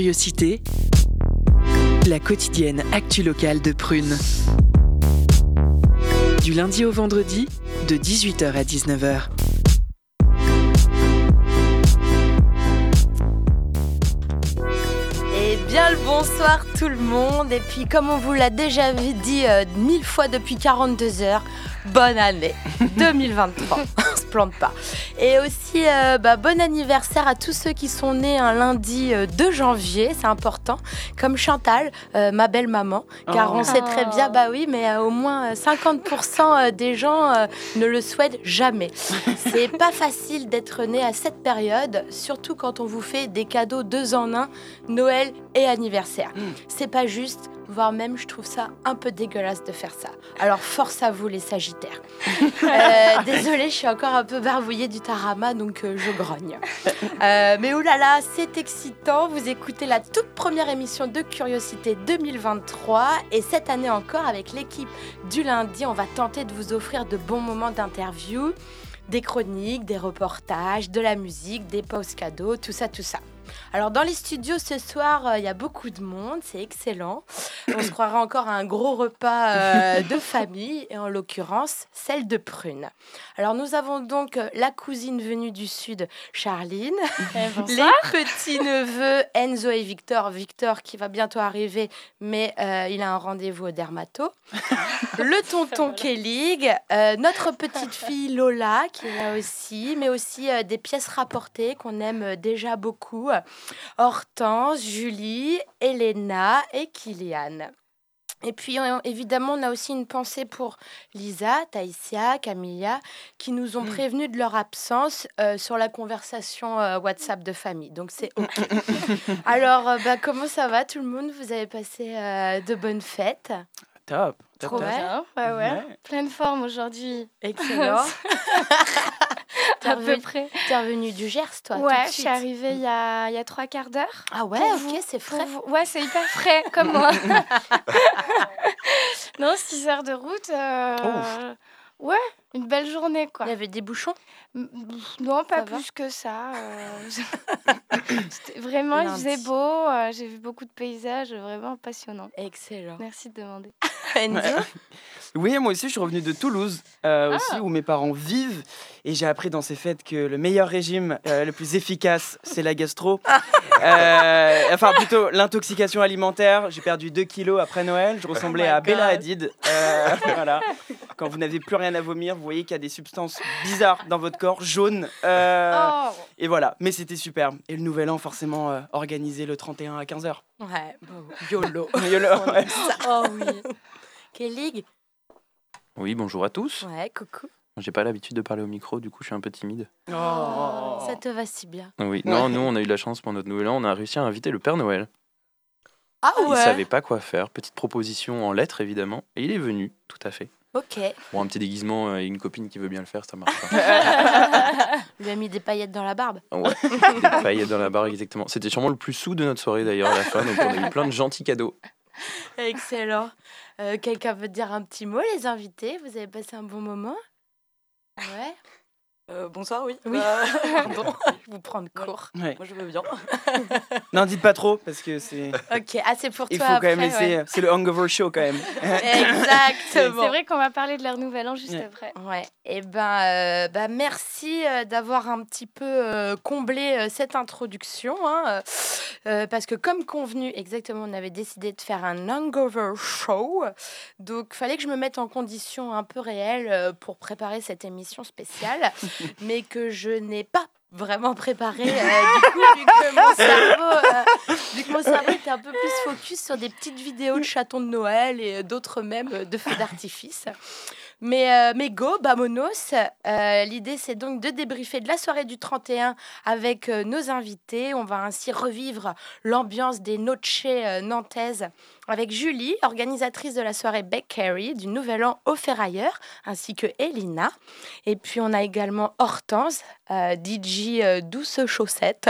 Curiosité, la quotidienne actu locale de Prune. Du lundi au vendredi, de 18h à 19h. Et bien le bonsoir tout le monde. Et puis comme on vous l'a déjà dit euh, mille fois depuis 42 heures, bonne année 2023. on se plante pas. Et aussi euh, bah, bon anniversaire à tous ceux qui sont nés un lundi euh, 2 janvier, c'est important, comme Chantal, euh, ma belle maman, car on sait très bien, bah oui, mais euh, au moins euh, 50% des gens euh, ne le souhaitent jamais. C'est pas facile d'être né à cette période, surtout quand on vous fait des cadeaux deux en un, Noël et anniversaire. C'est pas juste, voire même je trouve ça un peu dégueulasse de faire ça. Alors force à vous les Sagittaires. Euh, désolée, je suis encore un peu barbouillée du tarama, donc euh, je grogne. Euh, mais oulala, c'est excitant. Vous écoutez la toute première émission de Curiosité 2023 et cette année encore avec l'équipe du lundi, on va tenter de vous offrir de bons moments d'interview, des chroniques, des reportages, de la musique, des pauses cadeaux, tout ça, tout ça. Alors dans les studios ce soir, euh, il y a beaucoup de monde, c'est excellent. On se croirait encore à un gros repas euh, de famille, et en l'occurrence celle de Prune. Alors nous avons donc euh, la cousine venue du sud, Charline, les petits-neveux Enzo et Victor. Victor qui va bientôt arriver, mais euh, il a un rendez-vous au dermato. le tonton Kellig, euh, notre petite fille Lola qui est là aussi, mais aussi euh, des pièces rapportées qu'on aime déjà beaucoup. Hortense, Julie, Elena et Kylian. Et puis on- évidemment, on a aussi une pensée pour Lisa, Taïsia, Camilla, qui nous ont prévenus de leur absence euh, sur la conversation euh, WhatsApp de famille. Donc c'est OK. Alors, euh, bah, comment ça va tout le monde? Vous avez passé euh, de bonnes fêtes? Top. top, Trop top. ouais. Ouais. Pleine forme aujourd'hui. Excellent. T'es À peu près. t'es revenu du Gers, toi Ouais, je suis arrivée il y a, il y a trois quarts d'heure. Ah ouais, Pour ok, c'est frais. vous- Ouais, c'est hyper frais, comme moi. non, 6 heures de route. euh, Ouais, une belle journée, quoi. Il y avait des bouchons? Non, pas Ça va? plus que ça. euh, C'était vraiment, il faisait beau. euh, J'ai vu beaucoup de paysages vraiment passionnants. Excellent. Merci de demander. Oui, moi aussi, je suis revenu de Toulouse, euh, Ah. aussi, où mes parents vivent. Et j'ai appris dans ces fêtes que le meilleur régime, euh, le plus efficace, c'est la gastro. Euh, enfin, plutôt l'intoxication alimentaire. J'ai perdu 2 kilos après Noël. Je ressemblais Oh my à Bella God. Hadid. Euh, voilà. Quand vous n'avez plus rien à vomir, vous voyez qu'il y a des substances bizarres dans votre corps, jaunes. Euh, Oh, Et voilà, mais c'était super. Et le nouvel an, forcément, euh, organisé le 31 à 15h. Ouais, bon, YOLO. Ouais. Oh oui. Kellig Oui, bonjour à tous. Ouais, coucou. J'ai pas l'habitude de parler au micro, du coup je suis un peu timide. Oh. Ça te va si bien. Oui, non, nous on a eu de la chance pour notre nouvel an, on a réussi à inviter le Père Noël. Ah Il savait pas quoi faire, petite proposition en lettres évidemment, et il est venu, tout à fait. Ok. Bon, un petit déguisement et une copine qui veut bien le faire, ça marche pas. Lui a mis des paillettes dans la barbe. Ouais, des paillettes dans la barre exactement. C'était sûrement le plus sou de notre soirée d'ailleurs à la fin, donc on a eu plein de gentils cadeaux. Excellent. Euh, Quelqu'un veut dire un petit mot, les invités? Vous avez passé un bon moment? Ouais. Euh, bonsoir, oui. Oui. Euh, Pardon, je vous prends de court. Ouais. moi, je veux bien. Non, dites pas trop, parce que c'est. Ok, ah, c'est pour Il toi faut quand même laisser. ouais. C'est le hangover show quand même. Exactement. C'est vrai qu'on va parler de leur nouvel an juste Ouais. après. Ouais, et ben, euh, bah, merci euh, d'avoir un petit peu euh, comblé euh, cette introduction, hein, parce que comme convenu, exactement, on avait décidé de faire un hangover show, donc fallait que je me mette en condition un peu réelle euh, pour préparer cette émission spéciale, mais que je n'ai pas vraiment préparé euh, du coup vu que mon cerveau euh, vu que mon cerveau était un peu plus focus sur des petites vidéos de chatons de Noël et euh, d'autres même de feux d'artifice mais, euh, mais go, bamonos. Euh, L'idée, c'est donc de débriefer de la soirée du 31 avec euh, nos invités. On va ainsi revivre l'ambiance des noches euh, nantaises avec Julie, organisatrice de la soirée Beck Carey du Nouvel An au Ferrailleur, ainsi que Elina. Et puis, on a également Hortense, DJ Douce Chaussette,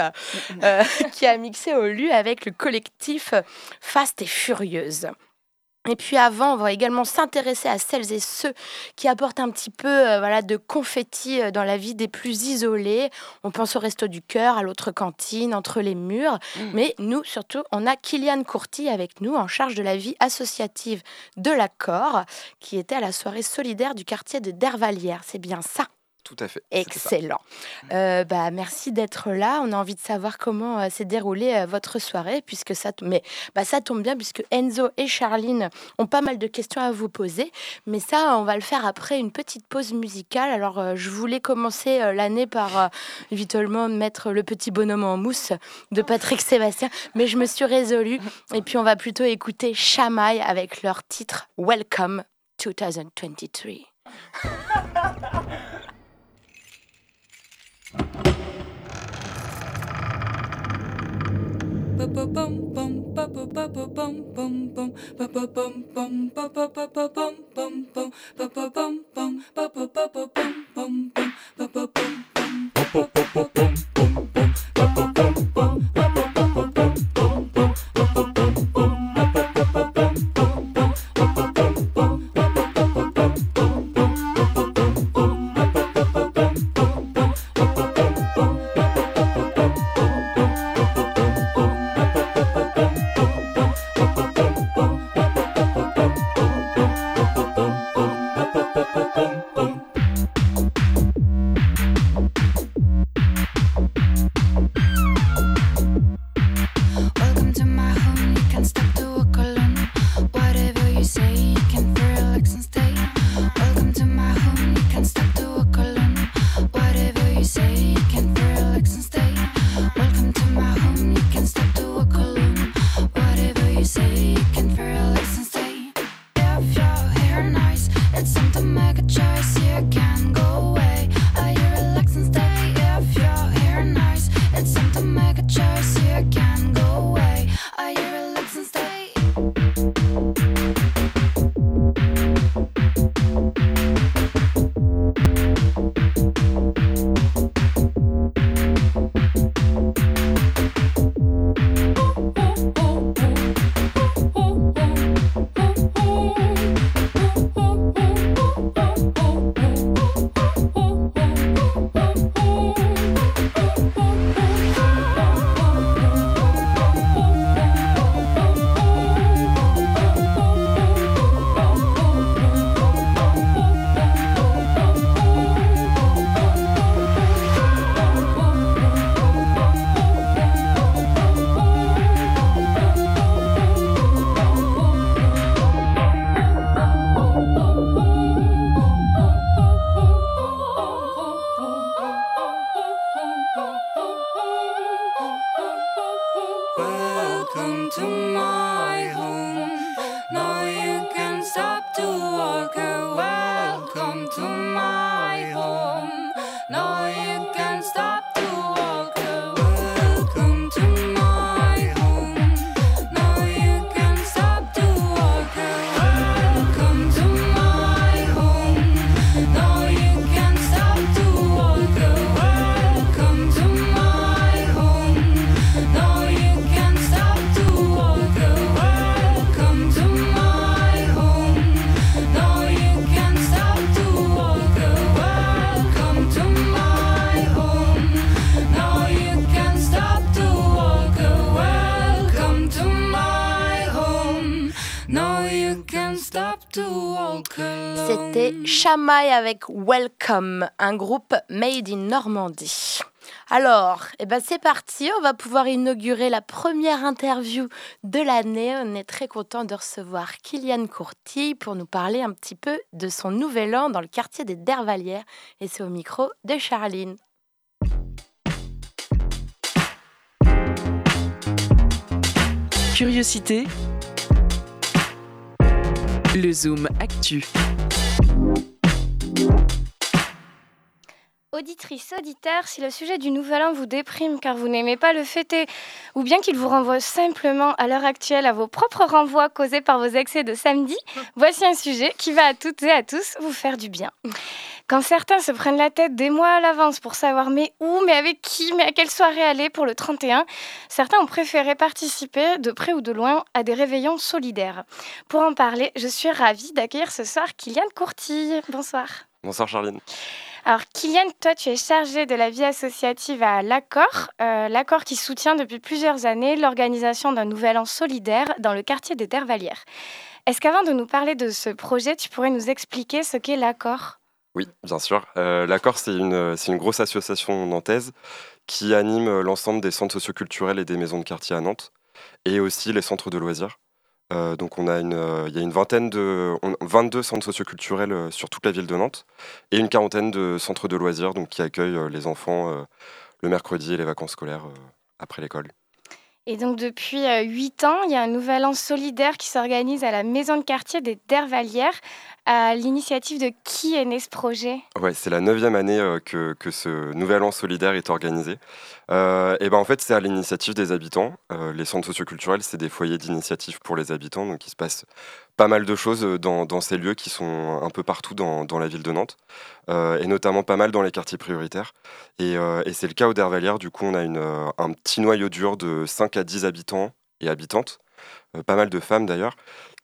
qui a mixé au lieu avec le collectif Fast et Furieuse. Et puis avant, on va également s'intéresser à celles et ceux qui apportent un petit peu euh, voilà, de confetti euh, dans la vie des plus isolés. On pense au resto du cœur, à l'autre cantine, entre les murs. Mmh. Mais nous, surtout, on a Kylian Courty avec nous en charge de la vie associative de l'accord, qui était à la soirée solidaire du quartier de Dervalière. C'est bien ça Tout à fait. Excellent. Euh, bah, merci d'être là. On a envie de savoir comment euh, s'est déroulée euh, votre soirée, puisque ça, mais, bah, ça tombe bien, puisque Enzo et Charline ont pas mal de questions à vous poser. Mais ça, on va le faire après une petite pause musicale. Alors, euh, je voulais commencer euh, l'année par euh, évidemment mettre le petit bonhomme en mousse de Patrick Sébastien, mais je me suis résolue. Et puis, on va plutôt écouter Chamaille avec leur titre Welcome 2023. Bum bum bum bum bum Avec Welcome, un groupe made in Normandie. Alors, eh ben c'est parti, on va pouvoir inaugurer la première interview de l'année. On est très content de recevoir Kylian Courtille pour nous parler un petit peu de son nouvel an dans le quartier des Dervalières. Et c'est au micro de Charline. Curiosité. Le Zoom Actu. you auditrice, auditeur, si le sujet du Nouvel An vous déprime car vous n'aimez pas le fêter, ou bien qu'il vous renvoie simplement à l'heure actuelle à vos propres renvois causés par vos excès de samedi, voici un sujet qui va à toutes et à tous vous faire du bien. Quand certains se prennent la tête des mois à l'avance pour savoir mais où, mais avec qui, mais à quelle soirée aller pour le 31, certains ont préféré participer de près ou de loin à des réveillons solidaires. Pour en parler, je suis ravie d'accueillir ce soir Kylian Courtille. Bonsoir. Bonsoir Charline. Alors Kylian, toi tu es chargé de la vie associative à l'Accord, euh, l'Accord qui soutient depuis plusieurs années l'organisation d'un nouvel an solidaire dans le quartier des Dervalières. Est-ce qu'avant de nous parler de ce projet, tu pourrais nous expliquer ce qu'est l'Accord Oui, bien sûr. Euh, L'Accord, c'est une, une grosse association nantaise qui anime l'ensemble des centres socioculturels et des maisons de quartier à Nantes, et aussi les centres de loisirs. Euh, donc on a une, euh, il y a une vingtaine de, on- 22 centres socioculturels euh, sur toute la ville de Nantes et une quarantaine de centres de loisirs qui accueillent les enfants le mercredi et les vacances scolaires après l'école. Et donc depuis 8 ans, il y a un nouvel an solidaire qui s'organise à la maison de quartier des Dervalières. L'initiative de qui est né ce projet Ouais, c'est la neuvième année euh, que, que ce nouvel an solidaire est organisé. Euh, et ben en fait, c'est à l'initiative des habitants. Euh, les centres socioculturels, c'est des foyers d'initiative pour les habitants, donc il se passe pas mal de choses dans, ces lieux qui sont un peu partout dans, la ville de Nantes, et notamment pas mal dans les quartiers prioritaires. Et, c'est le cas au Dervalières, du coup, on a un petit noyau dur de 5 à 10 habitants et habitantes, pas mal de femmes d'ailleurs,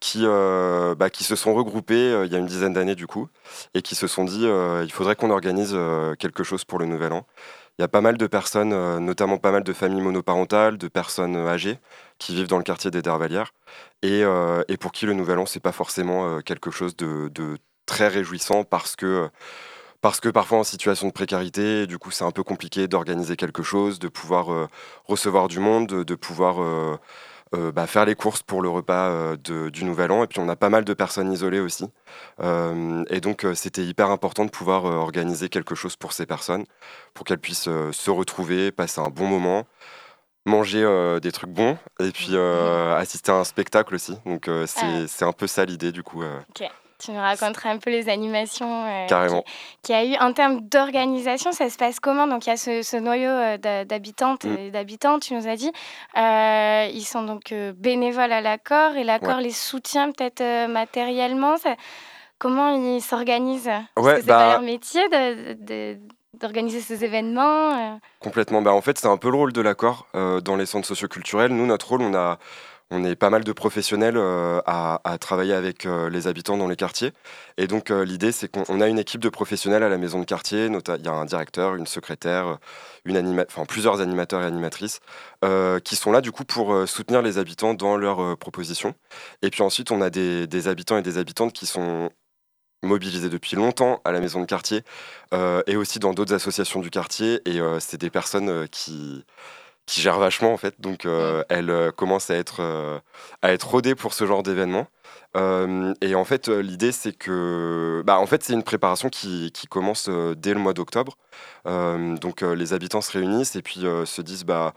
qui, euh, bah, qui se sont regroupées euh, il y a une dizaine d'années du coup, et qui se sont dit euh, il faudrait qu'on organise euh, quelque chose pour le Nouvel An. Il y a pas mal de personnes, notamment pas mal de familles monoparentales, de personnes âgées qui vivent dans le quartier des Dervalières, et, et pour qui le Nouvel An c'est pas forcément quelque chose de, très réjouissant parce que parce que parfois en situation de précarité, du coup c'est un peu compliqué d'organiser quelque chose, de pouvoir recevoir du monde, de, pouvoir bah, faire les courses pour le repas euh, de- du Nouvel An. Et puis on a pas mal de personnes isolées aussi. Euh, et donc euh, c'était hyper important de pouvoir euh, organiser quelque chose pour ces personnes, pour qu'elles puissent euh, se retrouver, passer un bon moment, manger euh, des trucs bons et puis euh, assister à un spectacle aussi. Donc euh, c'est Ah. c'est un peu ça l'idée du coup. euh, Tu nous raconteras un peu les animations euh, Carrément. qu'il y a eu. En termes d'organisation, ça se passe comment? Donc il y a ce, ce noyau euh, d'habitantes Mm. et d'habitants, tu nous as dit. Euh, ils sont donc euh, bénévoles à l'accord et l'accord les soutient peut-être matériellement. Ça- comment ils s'organisent? Parce Ouais, que c'est bah- pas leur métier de- de- d'organiser ces événements. Complètement. Bah, en fait, c'est un peu le rôle de l'accord euh, dans les centres socioculturels. Nous, notre rôle, on, a, on est pas mal de professionnels euh, à, travailler avec euh, les habitants dans les quartiers. Et donc, euh, l'idée, c'est qu'on on a une équipe de professionnels à la maison de quartier. Il y a un directeur, une secrétaire, plusieurs animateurs et animatrices qui sont là, du coup, pour soutenir les habitants dans leurs propositions. Et puis ensuite, on a des, habitants et des habitantes qui sont mobilisés depuis longtemps à la maison de quartier et aussi dans d'autres associations du quartier. Et c'est des personnes qui, qui gèrent vachement, en fait. Donc, euh, elles euh, commencent à être, euh, à être rodées pour ce genre d'événement. Et en fait, l'idée, c'est que. Bah, en fait, c'est une préparation qui, qui commence dès le mois d'octobre. Donc, les habitants se réunissent et puis se disent bah,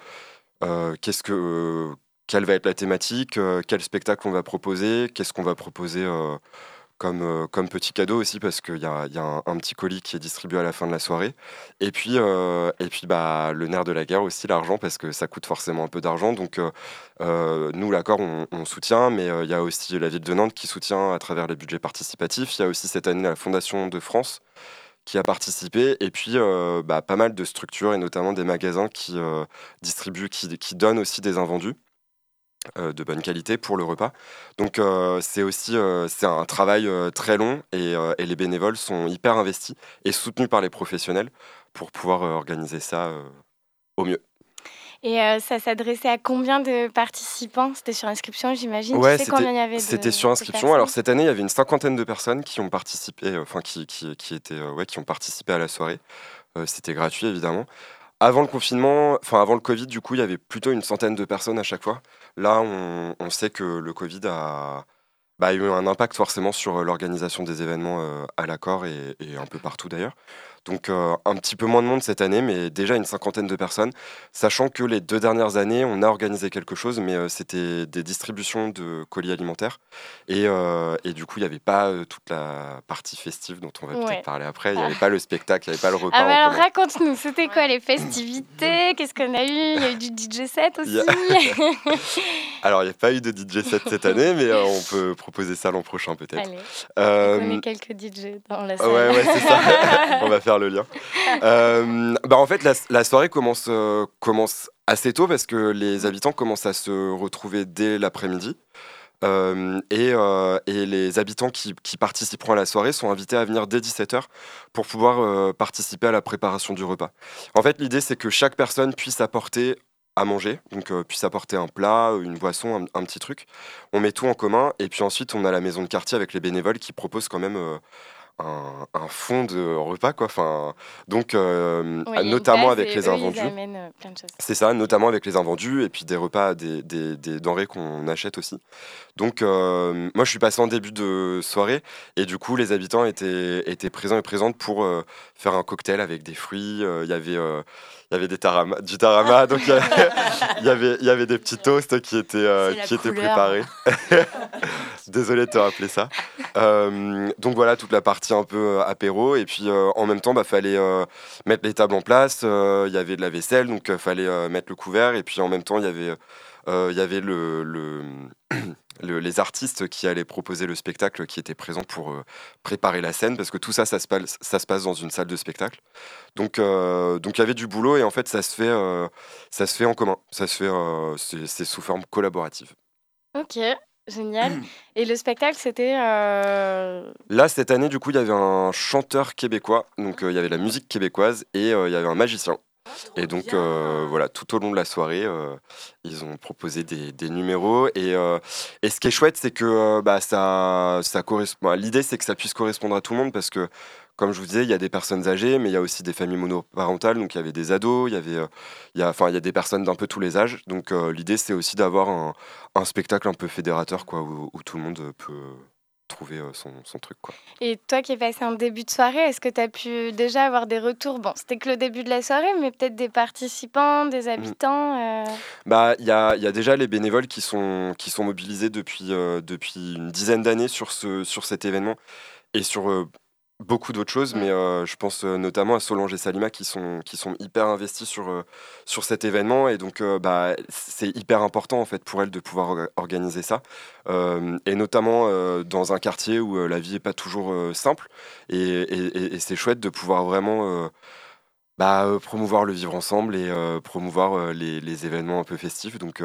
qu'est-ce que. quelle va être la thématique, quel spectacle on va proposer, qu'est-ce qu'on va proposer comme, euh, comme petit cadeau aussi, parce qu'il y a, un, petit colis qui est distribué à la fin de la soirée. Et puis, euh, et puis bah, le nerf de la guerre aussi, l'argent, parce que ça coûte forcément un peu d'argent. Donc, euh, nous, l'accord, on, soutient, mais il y a aussi la ville de Nantes qui soutient à travers les budgets participatifs. Il y a aussi cette année la Fondation de France qui a participé, et puis bah, pas mal de structures, et notamment des magasins qui distribuent, qui, donnent aussi des invendus de bonne qualité pour le repas. Donc euh, c'est aussi euh, c'est un travail euh, très long et, euh, et les bénévoles sont hyper investis et soutenus par les professionnels pour pouvoir euh, organiser ça euh, au mieux. Et euh, ça s'adressait à combien de participants? C'était sur inscription, j'imagine. Ouais, tu sais combien il y avait C'était sur inscription. Alors cette année, il y avait une cinquantaine de personnes qui ont participé, euh, enfin qui, qui, qui étaient, euh, ouais, qui ont participé à la soirée. Euh, C'était gratuit évidemment. Avant le confinement, enfin avant le Covid, du coup, il y avait plutôt une centaine de personnes à chaque fois. Là, on, sait que le Covid a, bah, a eu un impact forcément sur euh, l'organisation des événements euh, à l'accord et un peu partout d'ailleurs. Donc euh, un petit peu moins de monde cette année, mais déjà une cinquantaine de personnes. Sachant que les deux dernières années, on a organisé quelque chose, mais euh, c'était des distributions de colis alimentaires. Et, euh, et du coup, il n'y avait pas toute la partie festive dont on va Ouais. peut-être parler après. Il n'y avait pas le spectacle, il n'y avait pas le repas. Ah bah alors raconte-nous, c'était quoi les festivités? Qu'est-ce qu'on a eu? Il y a eu du DJ set aussi? Alors, il n'y a pas eu de DJ set cette année, mais on peut proposer ça l'an prochain peut-être. Allez, on connaît quelques DJ dans la salle. Ouais, ouais, c'est ça. On va faire le lien. Euh, bah, en fait, la, soirée commence, euh, commence assez tôt parce que les habitants commencent à se retrouver dès l'après-midi. Euh, et, et les habitants qui, participeront à la soirée sont invités à venir dès 17h pour pouvoir participer à la préparation du repas. En fait, l'idée, c'est que chaque personne puisse apporter à manger, donc puisse apporter un plat, une boisson, un, petit truc. On met tout en commun et puis ensuite on a la maison de quartier avec les bénévoles qui proposent quand même un, un fond de repas quoi. Enfin, donc euh, Oui, notamment avec les invendus. Euh. C'est ça, notamment avec les invendus et puis des repas, des, des- des denrées qu'on achète aussi. Donc, euh, moi, je suis passé en début de soirée et du coup, les habitants étaient, étaient présents et présentes pour euh, faire un cocktail avec des fruits. Il y avait, il y avait des tarama, du tarama, donc il y avait- il y avait, il des petits toasts qui étaient, euh, qui étaient préparés. Désolé de te rappeler ça. Euh, donc voilà, toute la partie un peu euh, apéro. Et puis euh, en même temps, bah, fallait mettre les tables en place. Il y avait de la vaisselle, donc il fallait mettre le couvert. Et puis en même temps, il y avait, il y avait le, le- le- les artistes qui allaient proposer le spectacle qui étaient présents pour euh, préparer la scène. Parce que tout ça, ça se passe, ça se passe dans une salle de spectacle. Donc euh, donc il y avait du boulot et en fait, ça se fait, euh, ça se fait en commun. Ça se fait, c'est sous forme collaborative. Ok, génial. Et le spectacle, c'était. Là, cette année, du coup, il y avait un chanteur québécois, donc il y avait la musique québécoise et il y avait un magicien. Et donc, euh, voilà, tout au long de la soirée, euh, ils ont proposé des, numéros. Et, euh, et ce qui est chouette, c'est que bah, ça, ça correspond. L'idée, c'est que ça puisse correspondre à tout le monde parce que, comme je vous disais, il y a des personnes âgées, mais il y a aussi des familles monoparentales. Donc, il y avait des ados, il y avait, il y a, des personnes d'un peu tous les âges. Donc, l'idée, c'est aussi d'avoir un, spectacle un peu fédérateur, quoi, où tout le monde peut trouver euh, son, son truc, quoi. Et toi qui es passé en début de soirée, est-ce que tu as pu déjà avoir des retours? Bon, c'était que le début de la soirée, mais peut-être des participants, des habitants euh, Bah, il y a, y a déjà les bénévoles qui sont, qui sont mobilisés depuis, euh, depuis une dizaine d'années sur, ce, sur cet événement et sur beaucoup d'autres choses, mais euh, je pense euh, notamment à Solange et Salima qui sont, qui sont hyper investis sur, euh, sur cet événement. Et donc bah, c'est hyper important en fait pour elles de pouvoir or- organiser ça. Et notamment dans un quartier où la vie n'est pas toujours simple. Et, et- et- et c'est chouette de pouvoir vraiment bah, euh, promouvoir le vivre ensemble et euh, promouvoir euh, les, les événements un peu festifs. Donc,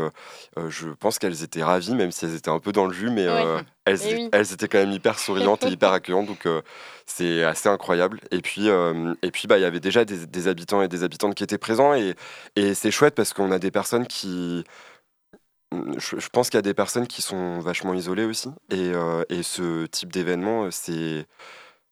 je pense qu'elles étaient ravies, même si elles étaient un peu dans le jus, mais elles, Eh oui. elles étaient quand même hyper souriantes et hyper accueillantes. Donc, c'est assez incroyable. Et puis, et puis, bah, il y avait déjà des, des habitants et des habitantes qui étaient présents, et, et c'est chouette parce qu'on a des personnes qui je, je pense qu'il y a des personnes qui sont vachement isolées aussi. Et, euh, et ce type d'événement, c'est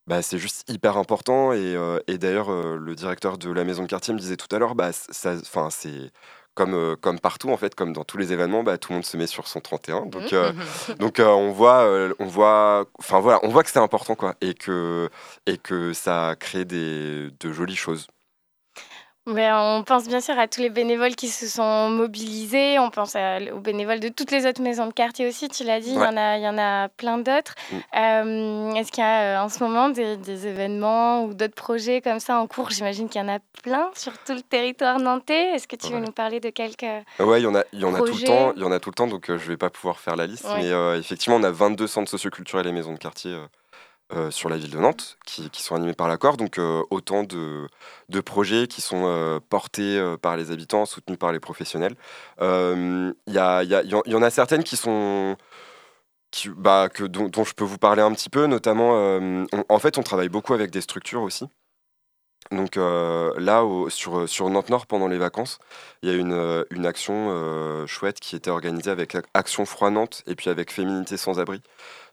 bah, c'est juste hyper important. Et, euh, et d'ailleurs, euh, le directeur de la maison de quartier me disait tout à l'heure, bah, ça, c'est comme, euh, comme partout, en fait, comme dans tous les événements, bah, tout le monde se met sur son 31. Donc, euh, donc euh, on voit, on voit, voilà, on voit que c'est important, quoi, et que, et que ça crée des, de jolies choses. On pense bien sûr à tous les bénévoles qui se sont mobilisés. On pense à- aux bénévoles de toutes les autres maisons de quartier aussi. Tu l'as dit, il y en a, il y en a plein d'autres. Mm. Euh, Est-ce qu'il y a euh, en ce moment des, des événements ou d'autres projets comme ça en cours? J'imagine qu'il y en a plein sur tout le territoire nantais. Est-ce que tu veux nous parler de quelques Ouais, il y en a, il y en a tout le temps, il y en a tout le temps, donc euh, je vais pas pouvoir faire la liste, Ouais. mais euh, effectivement, on a 22 centres socioculturels et maisons de quartier euh, sur la ville de Nantes qui, qui sont animés par l'accord, donc euh, autant de, de projets qui sont euh, portés par les habitants, soutenus par les professionnels. Il y, a- y en- a certaines qui sont qui, bah, que, dont, je peux vous parler un petit peu, notamment, en fait, on travaille beaucoup avec des structures aussi. Donc là, sur, sur Nantes-Nord, pendant les vacances, il y a une, une action chouette qui était organisée avec Action Froid Nantes et puis avec Féminité sans abri.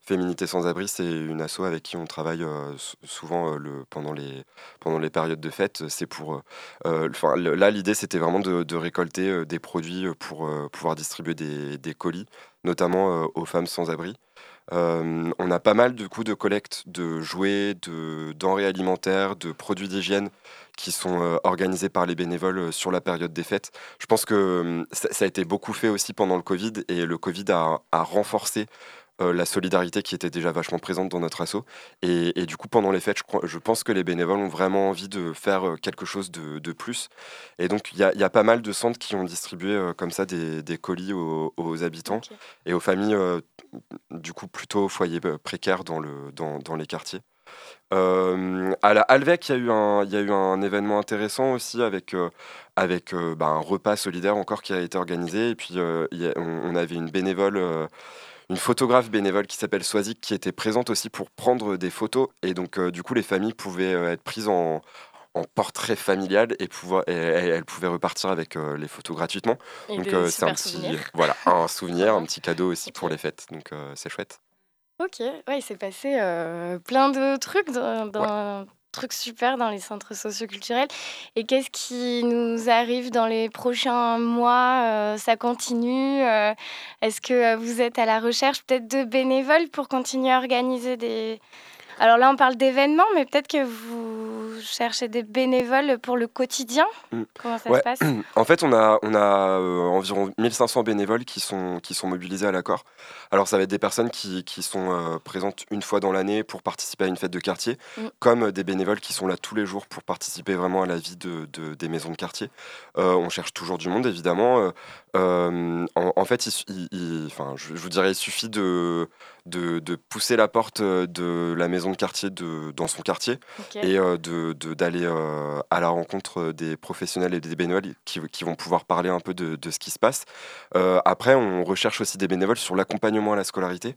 Féminité sans abri, c'est une asso avec qui on travaille euh, sou- souvent euh, le, pendant, les, pendant les périodes de fête. C'est pour, euh, enfin, là, l'idée, c'était vraiment de, récolter des produits pour pouvoir distribuer des, des colis, notamment aux femmes sans abri. On a pas mal de coups de collecte de jouets, de denrées alimentaires, de produits d'hygiène qui sont organisés par les bénévoles sur la période des fêtes. Je pense que euh, ça, ça a été beaucoup fait aussi pendant le Covid et le Covid a, a renforcé euh, la solidarité qui était déjà vachement présente dans notre asso. Et, et du coup, pendant les fêtes, je, crois- je pense que les bénévoles ont vraiment envie de faire euh, quelque chose de, de plus. Et donc, il y a, il y a pas mal de centres qui ont distribué euh, comme ça des, des colis aux, aux habitants et aux familles, du coup, plutôt aux foyers précaires dans, le, dans, dans les quartiers. Euh, à la Alvec, il y, a eu un- il y a eu un événement intéressant aussi avec, euh, avec euh, bah, un repas solidaire encore qui a été organisé. Et puis, a- on, on avait une bénévole, une photographe bénévole qui s'appelle Swazik qui était présente aussi pour prendre des photos. Et donc, euh, du coup, les familles pouvaient euh, être prises en, en portrait familial et, pouvoir, et, et elles pouvaient repartir avec euh, les photos gratuitement. Et Donc euh, c'est un petit, souvenirs. voilà, un souvenir, un petit cadeau aussi pour les fêtes. Donc euh, c'est chouette. Ok, ouais, il s'est passé plein de trucs, dans, dans- trucs super dans les centres socioculturels. Et qu'est-ce qui nous arrive dans les prochains mois Euh, Ça continue euh, Est-ce que euh, vous êtes à la recherche peut-être de bénévoles pour continuer à organiser des... Alors là, on parle d'événements, mais peut-être que vous cherchez des bénévoles pour le quotidien. Mm. Comment ça Ouais. se passe? En fait, on a, on a euh, environ 1500 bénévoles qui sont, qui sont mobilisés à l'accord. Alors, ça va être des personnes qui, qui sont euh, présentes une fois dans l'année pour participer à une fête de quartier, Mm. comme des bénévoles qui sont là tous les jours pour participer vraiment à la vie de, de- des maisons de quartier. Euh, on cherche toujours du monde, évidemment. Euh, en, en fait, il su- il- il- enfin, je, je vous dirais, il suffit de, de, de pousser la porte de la maison de quartier de, dans son quartier et euh, d'aller euh, à la rencontre des professionnels et des bénévoles qui, qui vont pouvoir parler un peu de, ce qui se passe. Après, on recherche aussi des bénévoles sur l'accompagnement à la scolarité.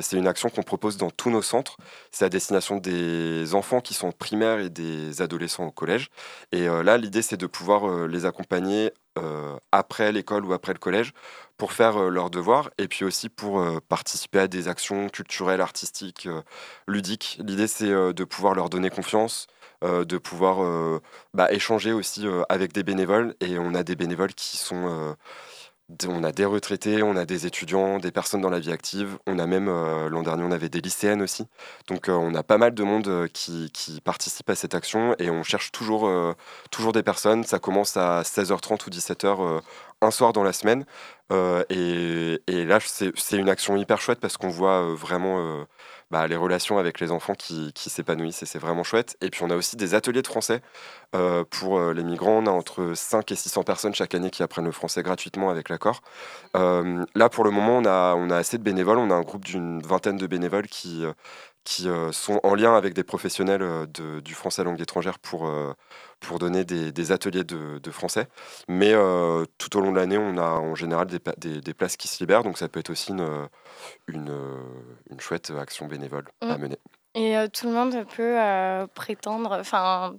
C'est une action qu'on propose dans tous nos centres. C'est à destination des enfants qui sont en primaire et des adolescents au collège. Et là, l'idée, c'est de pouvoir les accompagner après l'école ou après le collège pour faire euh, leurs devoirs et puis aussi pour euh, participer à des actions culturelles, artistiques, euh, ludiques. L'idée, c'est euh, de pouvoir leur donner confiance, euh, de pouvoir euh, bah, échanger aussi euh, avec des bénévoles. Et on a des bénévoles qui sont... on a des retraités, on a des étudiants, des personnes dans la vie active. On a même, euh, l'an dernier, on avait des lycéennes aussi. Donc euh, on a pas mal de monde euh, qui, participe à cette action et on cherche toujours, toujours des personnes. Ça commence à 16h30 ou 17h euh, un soir dans la semaine. Et, et là, c'est une action hyper chouette parce qu'on voit vraiment bah, les relations avec les enfants qui, qui s'épanouissent et c'est vraiment chouette. Et puis on a aussi des ateliers de français euh, pour euh, les migrants. On a entre 5 et 600 personnes chaque année qui apprennent le français gratuitement avec l'accord. Euh, là, pour le moment, on a, on a assez de bénévoles. On a un groupe d'une vingtaine de bénévoles qui, qui sont en lien avec des professionnels de- du français langue étrangère pour, pour donner des, des ateliers de, de français. Mais euh, tout au long de l'année, on a en général des, pa- des- des places qui se libèrent. Donc ça peut être aussi une, une, une chouette action bénévole à Mm. mener. Et euh, tout le monde peut euh, prétendre, enfin,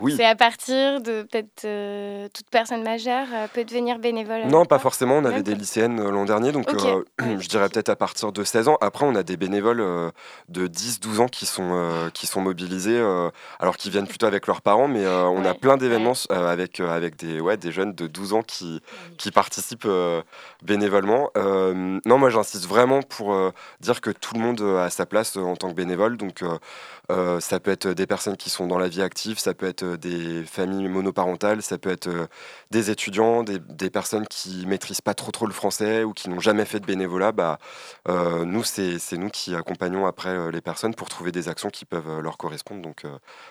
Oui. c'est à partir de peut-être euh, toute personne majeure peut devenir bénévole. Non, pas forcément. On avait des lycéennes l'an dernier, donc je dirais peut-être à partir de 16 ans. Après, on a des bénévoles de 10-12 ans qui sont, qui sont mobilisés, alors qu'ils viennent plutôt avec leurs parents, mais on a plein d'événements avec, avec des, ouais, des jeunes de 12 ans qui, qui participent bénévolement. Non, moi j'insiste vraiment pour dire que tout le monde a sa place en tant que bénévole. Donc euh, euh, ça peut être des personnes qui sont dans la vie active, ça peut être euh, des familles monoparentales, ça peut être des étudiants, des, des personnes qui maîtrisent pas trop trop le français ou qui n'ont jamais fait de bénévolat. Bah, nous, c'est nous qui accompagnons après les personnes pour trouver des actions qui peuvent leur correspondre. Donc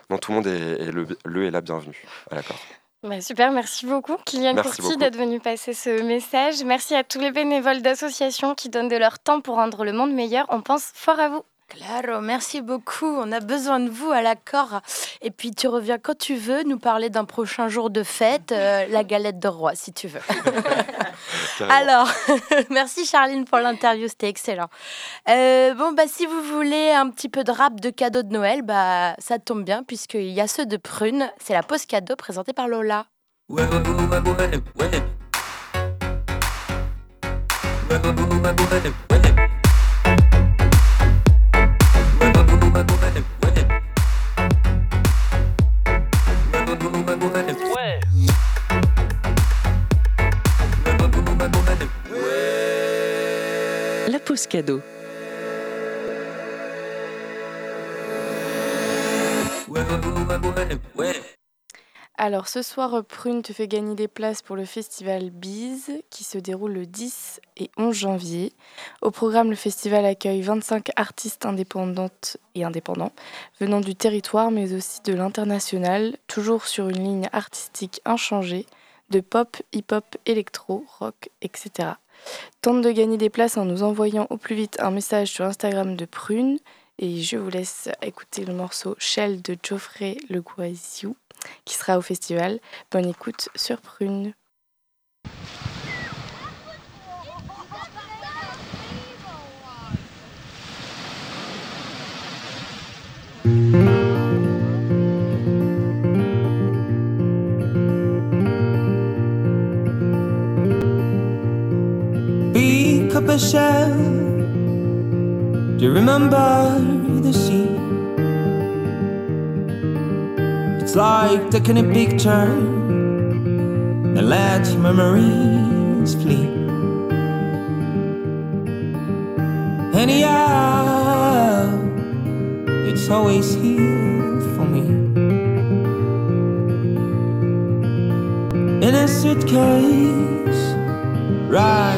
non, tout le monde est, est le, le et la bienvenue à l'accord. Bah, super, merci beaucoup Kylian Merci beaucoup. d'être venu passer ce message. Merci à tous les bénévoles d'associations qui donnent de leur temps pour rendre le monde meilleur. On pense fort à vous. Claro, merci beaucoup. On a besoin de vous à l'accord. Et puis tu reviens quand tu veux nous parler d'un prochain jour de fête, euh, la galette de roi, si tu veux. Alors, merci Charline pour l'interview, c'était excellent. Euh, bon, bah si vous voulez un petit peu de rap de cadeaux de Noël, bah ça tombe bien puisqu'il y a ceux de Prune. C'est la pause cadeau présentée par Lola. Ouais, ouais, ouais, ouais, ouais, ouais. Ouais, ouais, ouais, ouais, ouais, ouais. Ouais, Cadeau. Alors ce soir, Prune te fait gagner des places pour le festival Bise qui se déroule le 10 et 11 janvier. Au programme, le festival accueille 25 artistes indépendantes et indépendants venant du territoire mais aussi de l'international, toujours sur une ligne artistique inchangée de pop, hip-hop, électro, rock, etc. Tente de gagner des places en nous envoyant au plus vite un message sur Instagram de Prune et je vous laisse écouter le morceau Shell de Geoffrey Le Guaziou qui sera au festival. Bonne écoute sur Prune. Up a shell. Do you remember the sea? It's like taking a picture and let memories flee. Anyhow, it's always here for me. In a suitcase, right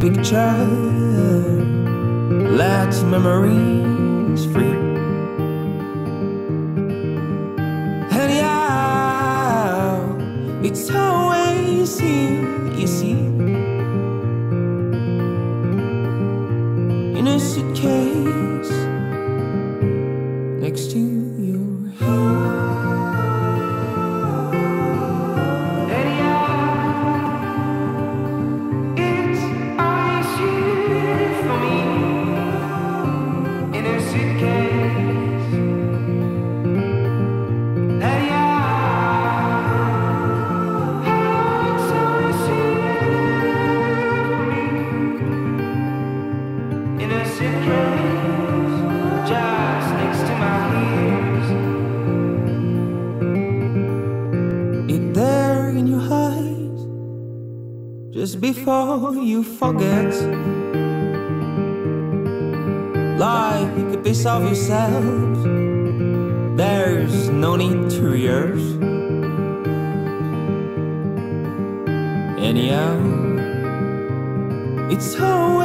picture. Let your you forget. Like a piece of yourself, there's no need to rehearse. Anyhow, it's always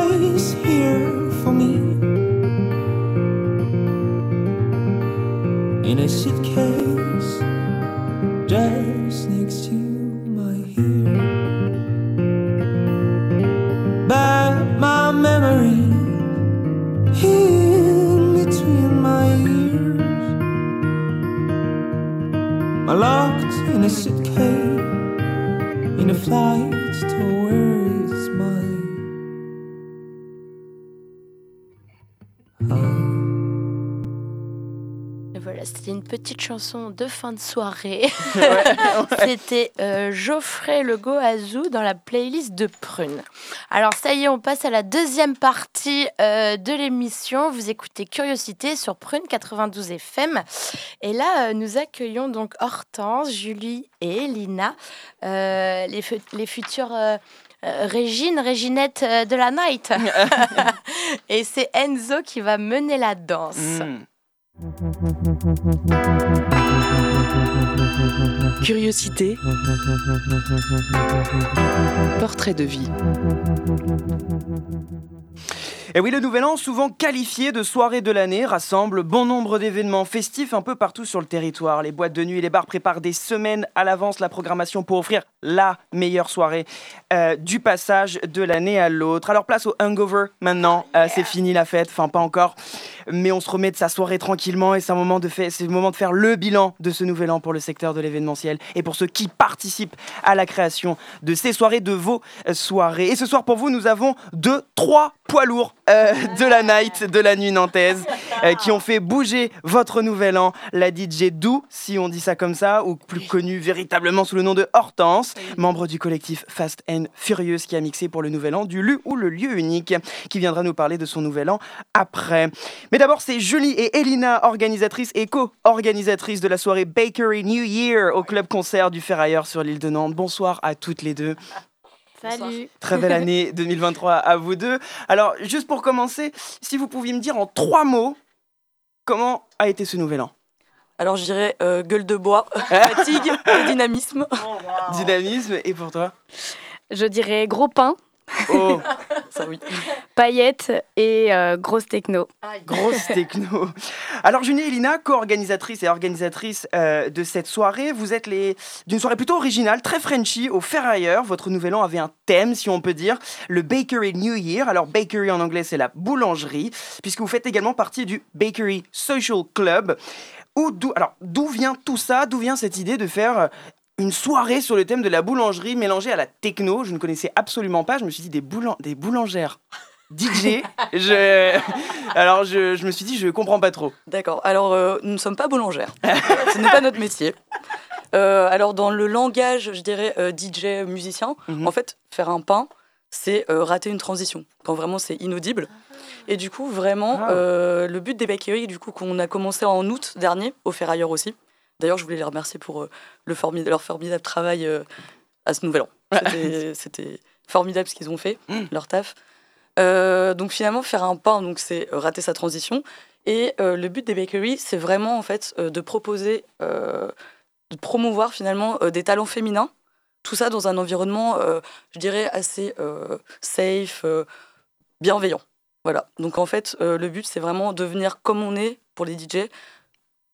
chanson de fin de soirée. c'était euh, Geoffrey Le Goazou dans la playlist de Prune. Alors ça y est, on passe à la deuxième partie euh, de l'émission. Vous écoutez Curiosité sur Prune 92 FM. Et là, euh, nous accueillons donc Hortense, Julie et Lina, les, fu- les futures... euh, Régine, Réginette euh, de la night. et c'est Enzo qui va mener la danse. Mm. Curiosité. Portrait de vie. Et oui, le Nouvel An, souvent qualifié de soirée de l'année, rassemble bon nombre d'événements festifs un peu partout sur le territoire. Les boîtes de nuit et les bars préparent des semaines à l'avance la programmation pour offrir la meilleure soirée euh, du passage de l'année à l'autre. Alors place au hangover maintenant, Euh, c'est fini la fête, enfin pas encore, mais on se remet de sa soirée tranquillement et c'est un moment de fait, c'est le moment de faire le bilan de ce nouvel an pour le secteur de l'événementiel et pour ceux qui participent à la création de ces soirées, de vos euh, soirées. Et ce soir pour vous, nous avons deux, trois poids lourds euh, de la night, de la nuit nantaise, qui ont fait bouger votre nouvel an. La DJ Dou, si on dit ça comme ça, ou plus connue véritablement sous le nom de Hortense, membre du collectif Fast and Furious qui a mixé pour le nouvel an du Lu ou le lieu unique, qui viendra nous parler de son nouvel an après. Mais d'abord, c'est Julie et Elina, organisatrices et co-organisatrices de la soirée Bakery New Year au club concert du Ferrailleur sur l'île de Nantes. Bonsoir à toutes les deux. Salut. Très belle année 2023 à vous deux. Alors, juste pour commencer, si vous pouviez me dire en trois mots, comment a été ce nouvel an? Alors je dirais euh, gueule de bois, fatigue et dynamisme. Dynamisme, et pour toi? Je dirais gros pain, Oh, Ça oui. paillettes et euh, grosse techno. grosse techno. Alors, Julie et Elina, co-organisatrices et organisatrices euh, de cette soirée, vous êtes les d'une soirée plutôt originale, très Frenchy, au Ferrailleur. Votre nouvel an avait un thème, si on peut dire, le Bakery New Year. Alors, Bakery en anglais, c'est la boulangerie, puisque vous faites également partie du Bakery Social Club. Où, d'où, alors, d'où vient tout ça D'où vient cette idée de faire euh, une soirée sur le thème de la boulangerie mélangée à la techno? Je ne connaissais absolument pas. Je me suis dit des, des boulangères DJ. je... Alors, je, je me suis dit, je comprends pas trop. D'accord. Alors euh, nous ne sommes pas boulangères. Ce n'est pas notre métier. Euh, alors dans le langage, je dirais euh, DJ musicien, Mhm. en fait, faire un pain, c'est euh, rater une transition quand vraiment c'est inaudible. Et du coup, vraiment, Ah. euh, le but des bakeries, du coup, qu'on a commencé en août dernier, au Ferrailleur aussi. D'ailleurs, je voulais les remercier pour euh, le formid- leur formidable travail à ce nouvel an. C'était- formidable ce qu'ils ont fait, Mm. leur taf. Donc finalement, faire un pain, donc c'est rater sa transition. Et le but des bakeries, c'est vraiment en fait de proposer, de promouvoir finalement des talents féminins. Tout ça dans un environnement, euh, je dirais, assez euh, safe, euh, bienveillant. Voilà. Donc en fait, le but, c'est vraiment de venir comme on est pour les DJ,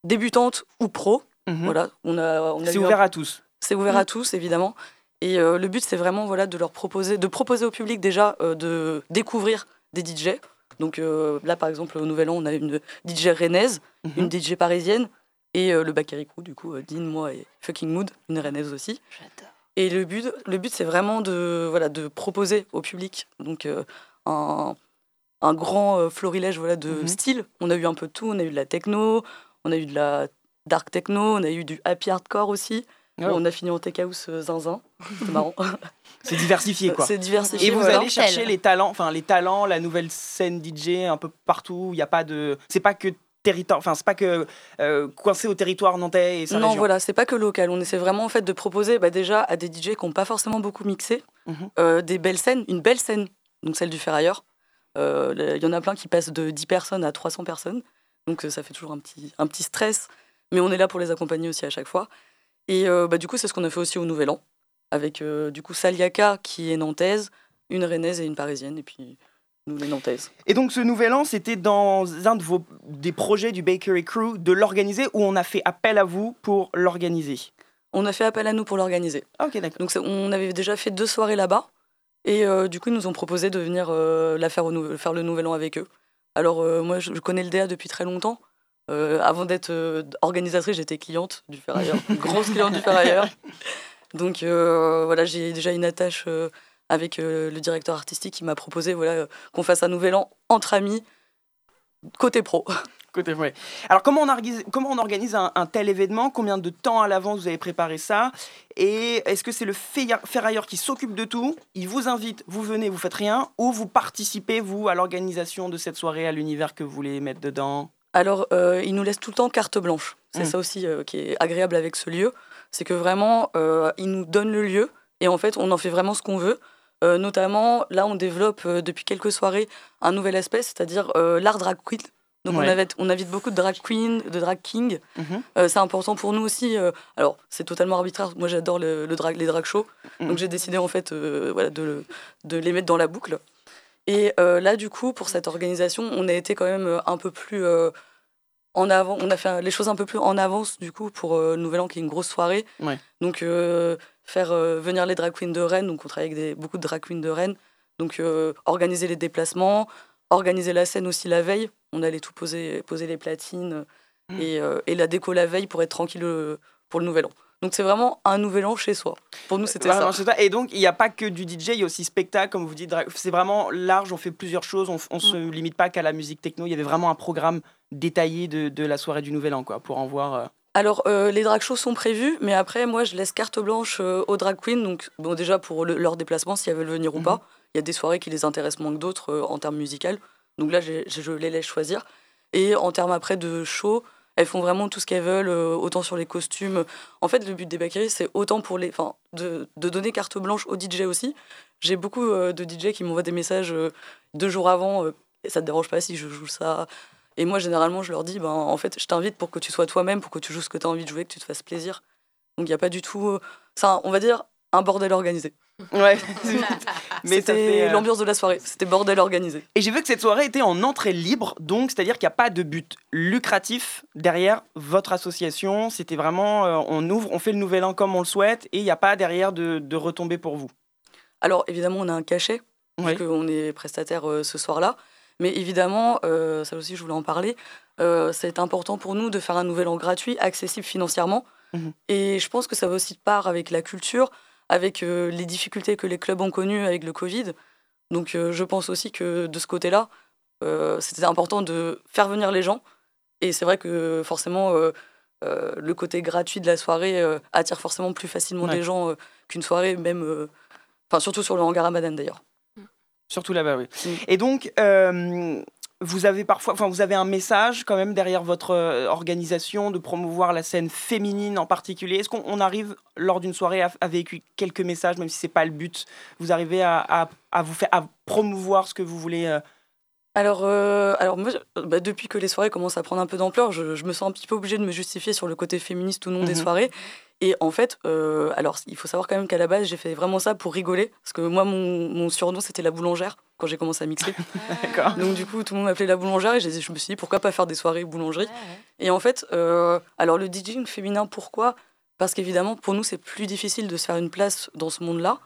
débutantes ou pro. Mhm. Voilà. On a, on a C'est un- ouvert à tous. c'est ouvert à tous, évidemment. Et le but, c'est vraiment voilà, de leur proposer, de proposer au public déjà de découvrir des DJ. Donc euh, là, par exemple, au Nouvel An, on a une DJ rennaise, Mhm. une DJ parisienne, et euh, le Bacarikou, du coup, euh, Dean, moi et Fucking Mood, une rennaise aussi. J'adore. Et le but, le but c'est vraiment de, voilà, de proposer au public donc, euh, un, un grand euh, florilège voilà, de Mhm. styles. On a eu un peu de tout, on a eu de la techno, on a eu de la dark techno, on a eu du happy hardcore aussi. Oh. On a fini en tech house euh, zinzin, c'est marrant. C'est diversifié, quoi. C'est diversifié. Et vous voilà. allez chercher les talents, enfin les talents, la nouvelle scène DJ un peu partout. Il y a pas de, c'est pas que territoire, enfin c'est pas que euh, coincé au territoire nantais et sa Non, région. voilà, c'est pas que local. On essaie vraiment en fait de proposer bah, déjà à des DJ qui n'ont pas forcément beaucoup mixé Mhm. euh, des belles scènes, une belle scène, donc celle du Ferrailleur. Euh, Il y en a plein qui passent de 10 personnes à 300 personnes, donc ça fait toujours un petit, un petit stress, mais on est là pour les accompagner aussi à chaque fois. Et bah, du coup, c'est ce qu'on a fait aussi au Nouvel An, avec du coup Saliaka qui est nantaise, une rennaise et une parisienne, et puis les nantaises. Et donc ce nouvel an, c'était dans un de vos des projets du Bakery Crew de l'organiser ou on a fait appel à vous pour l'organiser? On a fait appel à nous pour l'organiser. Ok, d'accord. Donc on avait déjà fait deux soirées là-bas. Et euh, du coup, ils nous ont proposé de venir euh, la faire, au faire le nouvel an avec eux. Alors euh, moi, je, connais le DA depuis très longtemps. Avant d'être organisatrice, j'étais cliente du Ferrailleur, grosse cliente du Ferrailleur. Donc voilà, j'ai déjà une attache avec euh, le directeur artistique qui m'a proposé voilà, euh, qu'on fasse un nouvel an entre amis, côté pro. Côté ouais. Alors comment on organise, comment on organise un, un tel événement? Combien de temps à l'avance vous avez préparé ça? Et est-ce que c'est le ferra- ferrailleur qui s'occupe de tout? Il vous invite, vous venez, vous faites rien? Ou vous participez, vous, à l'organisation de cette soirée, à l'univers que vous voulez mettre dedans? Alors, euh, il nous laisse tout le temps carte blanche. C'est Mm. ça aussi euh, qui est agréable avec ce lieu. C'est que vraiment, euh, il nous donne le lieu et en fait, on en fait vraiment ce qu'on veut. Euh, notamment, là, on développe euh, depuis quelques soirées un nouvel aspect, c'est-à-dire euh, l'art drag queen. Donc, on, invite, on invite beaucoup de drag queens, de drag kings. Mhm. C'est important pour nous aussi. alors, c'est totalement arbitraire. Moi, j'adore le, le drag, les drag shows. Mhm. Donc, j'ai décidé en fait voilà, de, de les mettre dans la boucle. Et là, du coup, pour cette organisation, on a été quand même un peu plus en avant, on a fait les choses un peu plus en avance du coup pour euh, le Nouvel An qui est une grosse soirée. Ouais. Donc euh, faire euh, venir les drag queens de Rennes, donc on travaille avec des, beaucoup de drag queens de Rennes. Donc euh, organiser les déplacements, organiser la scène aussi la veille. On allait tout poser, poser les platines Mm. et, euh, et la déco la veille pour être tranquille euh, pour le Nouvel An. Donc c'est vraiment un Nouvel An chez soi. Pour nous c'était ça. ça. Et donc, il n'y a pas que du DJ, il y a aussi spectacle, comme vous dites. C'est vraiment large, on fait plusieurs choses, on, on se Mm. limite pas qu'à la musique techno. Il y avait vraiment un programme détaillé de, de la soirée du Nouvel An, quoi, pour en voir. euh, Alors, euh, les drag shows sont prévus, mais après, moi, je laisse carte blanche euh, aux drag queens. Donc, bon, déjà, pour le- leur déplacement, si elles veulent venir ou pas, il y a des soirées qui les intéressent moins que d'autres euh, en termes musicaux. Donc là, je les laisse choisir. Et en termes après de show, elles font vraiment tout ce qu'elles veulent, autant sur les costumes. En fait, le but des Bakeries, c'est autant pour les, enfin, de, de donner carte blanche aux DJ aussi. J'ai beaucoup de DJ qui m'envoient des messages deux jours avant. et ça te dérange pas si je joue ça Et moi, généralement, je leur dis, ben, en fait, je t'invite pour que tu sois toi-même, pour que tu joues ce que tu as envie de jouer, que tu te fasses plaisir. Donc, il n'y a pas du tout. euh, ça, on va dire, un bordel organisé. Ouais. Mais C'était euh, l'ambiance de la soirée. C'était bordel organisé. Et j'ai vu que cette soirée était en entrée libre, donc c'est-à-dire qu'il n'y a pas de but lucratif derrière votre association. C'était vraiment, euh, on ouvre, on fait le nouvel an comme on le souhaite, et il n'y a pas derrière de, de retombées pour vous. Alors, évidemment, on a un cachet, Oui. parce qu'on est prestataire euh, ce soir-là. Mais évidemment, euh, ça aussi, je voulais en parler, euh, c'est important pour nous de faire un nouvel an gratuit, accessible financièrement. Mhm. Et je pense que ça va aussi de part avec la culture, avec euh, les difficultés que les clubs ont connues avec le Covid. Donc, euh, je pense aussi que de ce côté-là, c'était important de faire venir les gens. Et c'est vrai que forcément, le côté gratuit de la soirée attire forcément plus facilement Ouais. des gens qu'une soirée, même. Enfin, surtout sur le hangar Ramadan d'ailleurs. Surtout là-bas, oui. Mm. Et donc, euh, vous avez parfois, enfin, vous avez un message quand même derrière votre euh, organisation de promouvoir la scène féminine en particulier. Est-ce qu'on on arrive lors d'une soirée à, à véhiculer quelques messages, même si c'est pas le but? Vous arrivez à, à- à vous faire, à promouvoir ce que vous voulez euh, Alors, euh, alors moi, bah, depuis que les soirées commencent à prendre un peu d'ampleur, je, je me sens un petit peu obligée de me justifier sur le côté féministe ou non des Mhm. soirées. Et en fait, euh, alors il faut savoir quand même qu'à la base, j'ai fait vraiment ça pour rigoler. Parce que moi, mon, mon surnom, c'était la boulangère quand j'ai commencé à mixer. D'accord. Donc du coup, tout le monde m'appelait la boulangère et je me suis dit pourquoi pas faire des soirées boulangerie? Et en fait, euh, alors le DJing féminin, pourquoi? Parce qu'évidemment, pour nous, c'est plus difficile de se faire une place dans ce monde-là.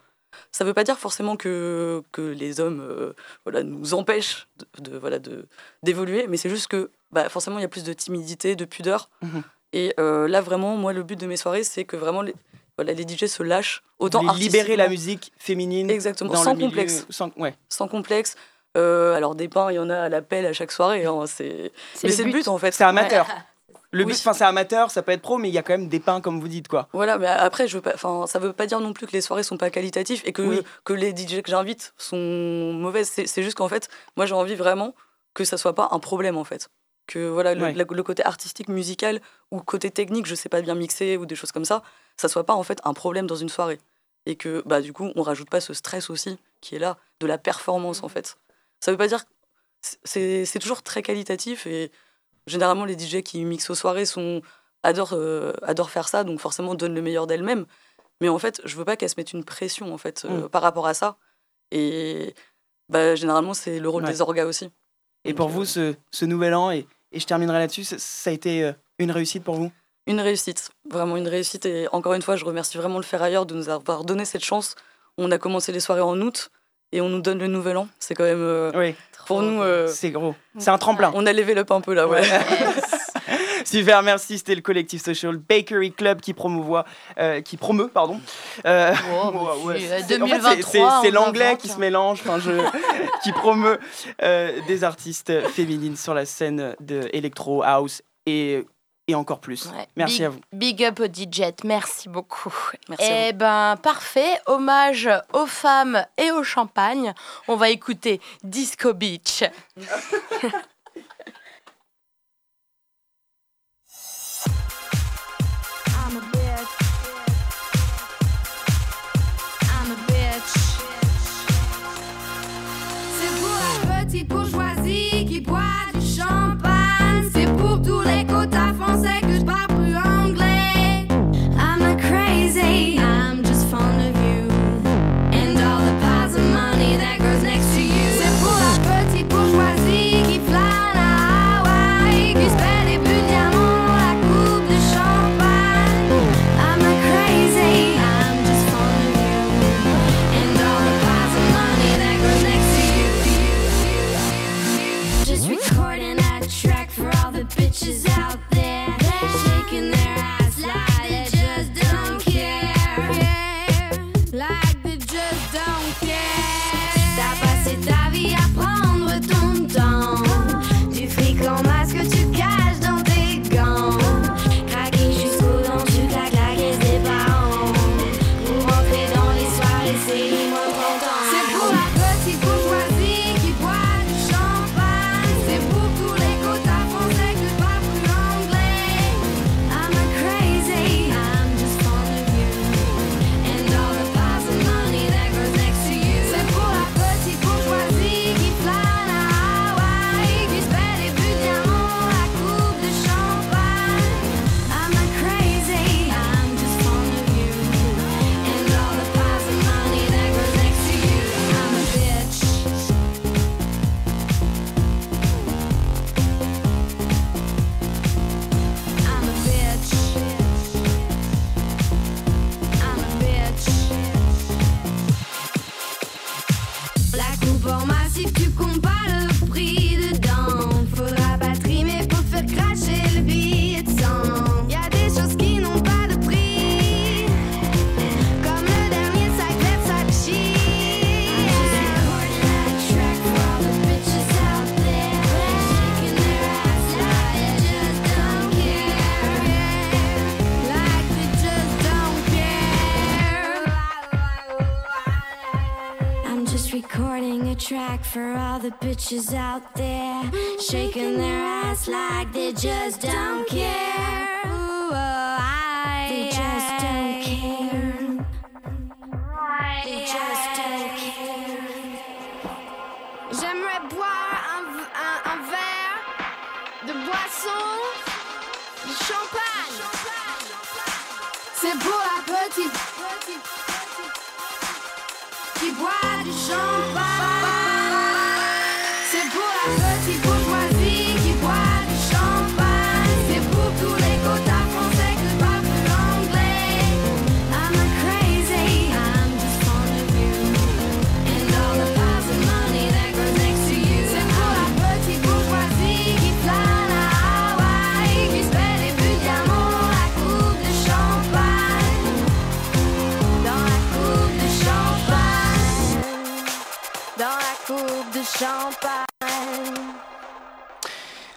Ça ne veut pas dire forcément que, que les hommes euh, voilà, nous empêchent de, de- voilà, de, d'évoluer, mais c'est juste que bah, forcément, il y a plus de timidité, de pudeur. Mhm. Et euh, là, vraiment, moi, le but de mes soirées, c'est que vraiment les, voilà, les DJ se lâchent. Autant libérer la musique féminine Exactement, dans sans le milieu- complexe. sans- ouais. Sans complexe. Euh, alors, des pains, il y en a à l'appel à chaque soirée. hein, c'est... C'est Mais le c'est le but. but, en fait. C'est amateur. Le Oui. but, c'est amateur, ça peut être pro, mais il y a quand même des pains, comme vous dites, quoi. Voilà, mais après, je veux pas, ça veut pas dire non plus que les soirées sont pas qualitatives et que, Oui. que les DJ que j'invite sont mauvaises. C'est juste qu'en fait, moi, j'ai envie vraiment que ça soit pas un problème, en fait. Que voilà, le, Ouais. la- le côté artistique, musical ou côté technique, je sais pas bien mixer ou des choses comme ça, ça soit pas en fait un problème dans une soirée. Et que bah, du coup, on rajoute pas ce stress aussi qui est là, de la performance, en fait. Ça veut pas dire. C'est toujours très qualitatif et généralement, les DJ qui mixent aux soirées sont adorent, euh, adorent faire ça, donc forcément donnent le meilleur d'elles-mêmes. Mais en fait, je veux pas qu'elles se mettent une pression en fait euh, Mm. par rapport à ça. Et bah, généralement, c'est le rôle Ouais. des orgas aussi. Et Donc, pour euh, vous, ce, ce nouvel an, et, et je terminerai là-dessus, ça, ça a été euh, une réussite pour vous? Une réussite, vraiment une réussite. Et encore une fois, je remercie vraiment le Ferrailleur de nous avoir donné cette chance. On a commencé les soirées en août et on nous donne le nouvel an. C'est quand même euh, Oui, pour nous. euh, c'est gros. C'est un tremplin. on a levé up un peu là, ouais. Super, merci. C'était le collectif social Bakery Club qui promouvoit, euh, qui promeut, pardon. Euh, Oh, ouais, c'est- en fait, 2023, c'est- c'est- c'est on l'anglais invente, qui se hein. mélange, enfin, je, qui promeut euh, des artistes féminines sur la scène de Electro House et, et encore plus. Ouais. Merci big, à vous. Big up au DJ, merci beaucoup. Merci à Eh ben, parfait. Hommage aux femmes et au champagne. On va écouter Disco Beach. for all the bitches out there. Shaking their ass like they just don't care.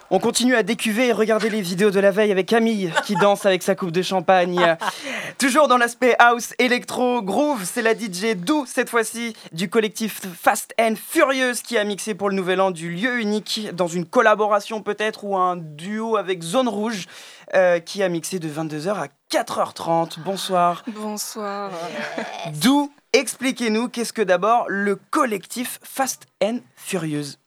On continue à décuver et regarder les vidéos de la veille avec Camille qui danse avec sa coupe de champagne. Toujours dans l'aspect house, électro, groove, c'est la DJ Dou cette fois-ci du collectif Fast and Furious qui a mixé pour le nouvel an du lieu unique dans une collaboration peut-être ou un duo avec Zone Rouge euh, qui a mixé de 22h à 4h30. Bonsoir. Bonsoir. Dou, expliquez-nous qu'est-ce que d'abord le collectif Fast and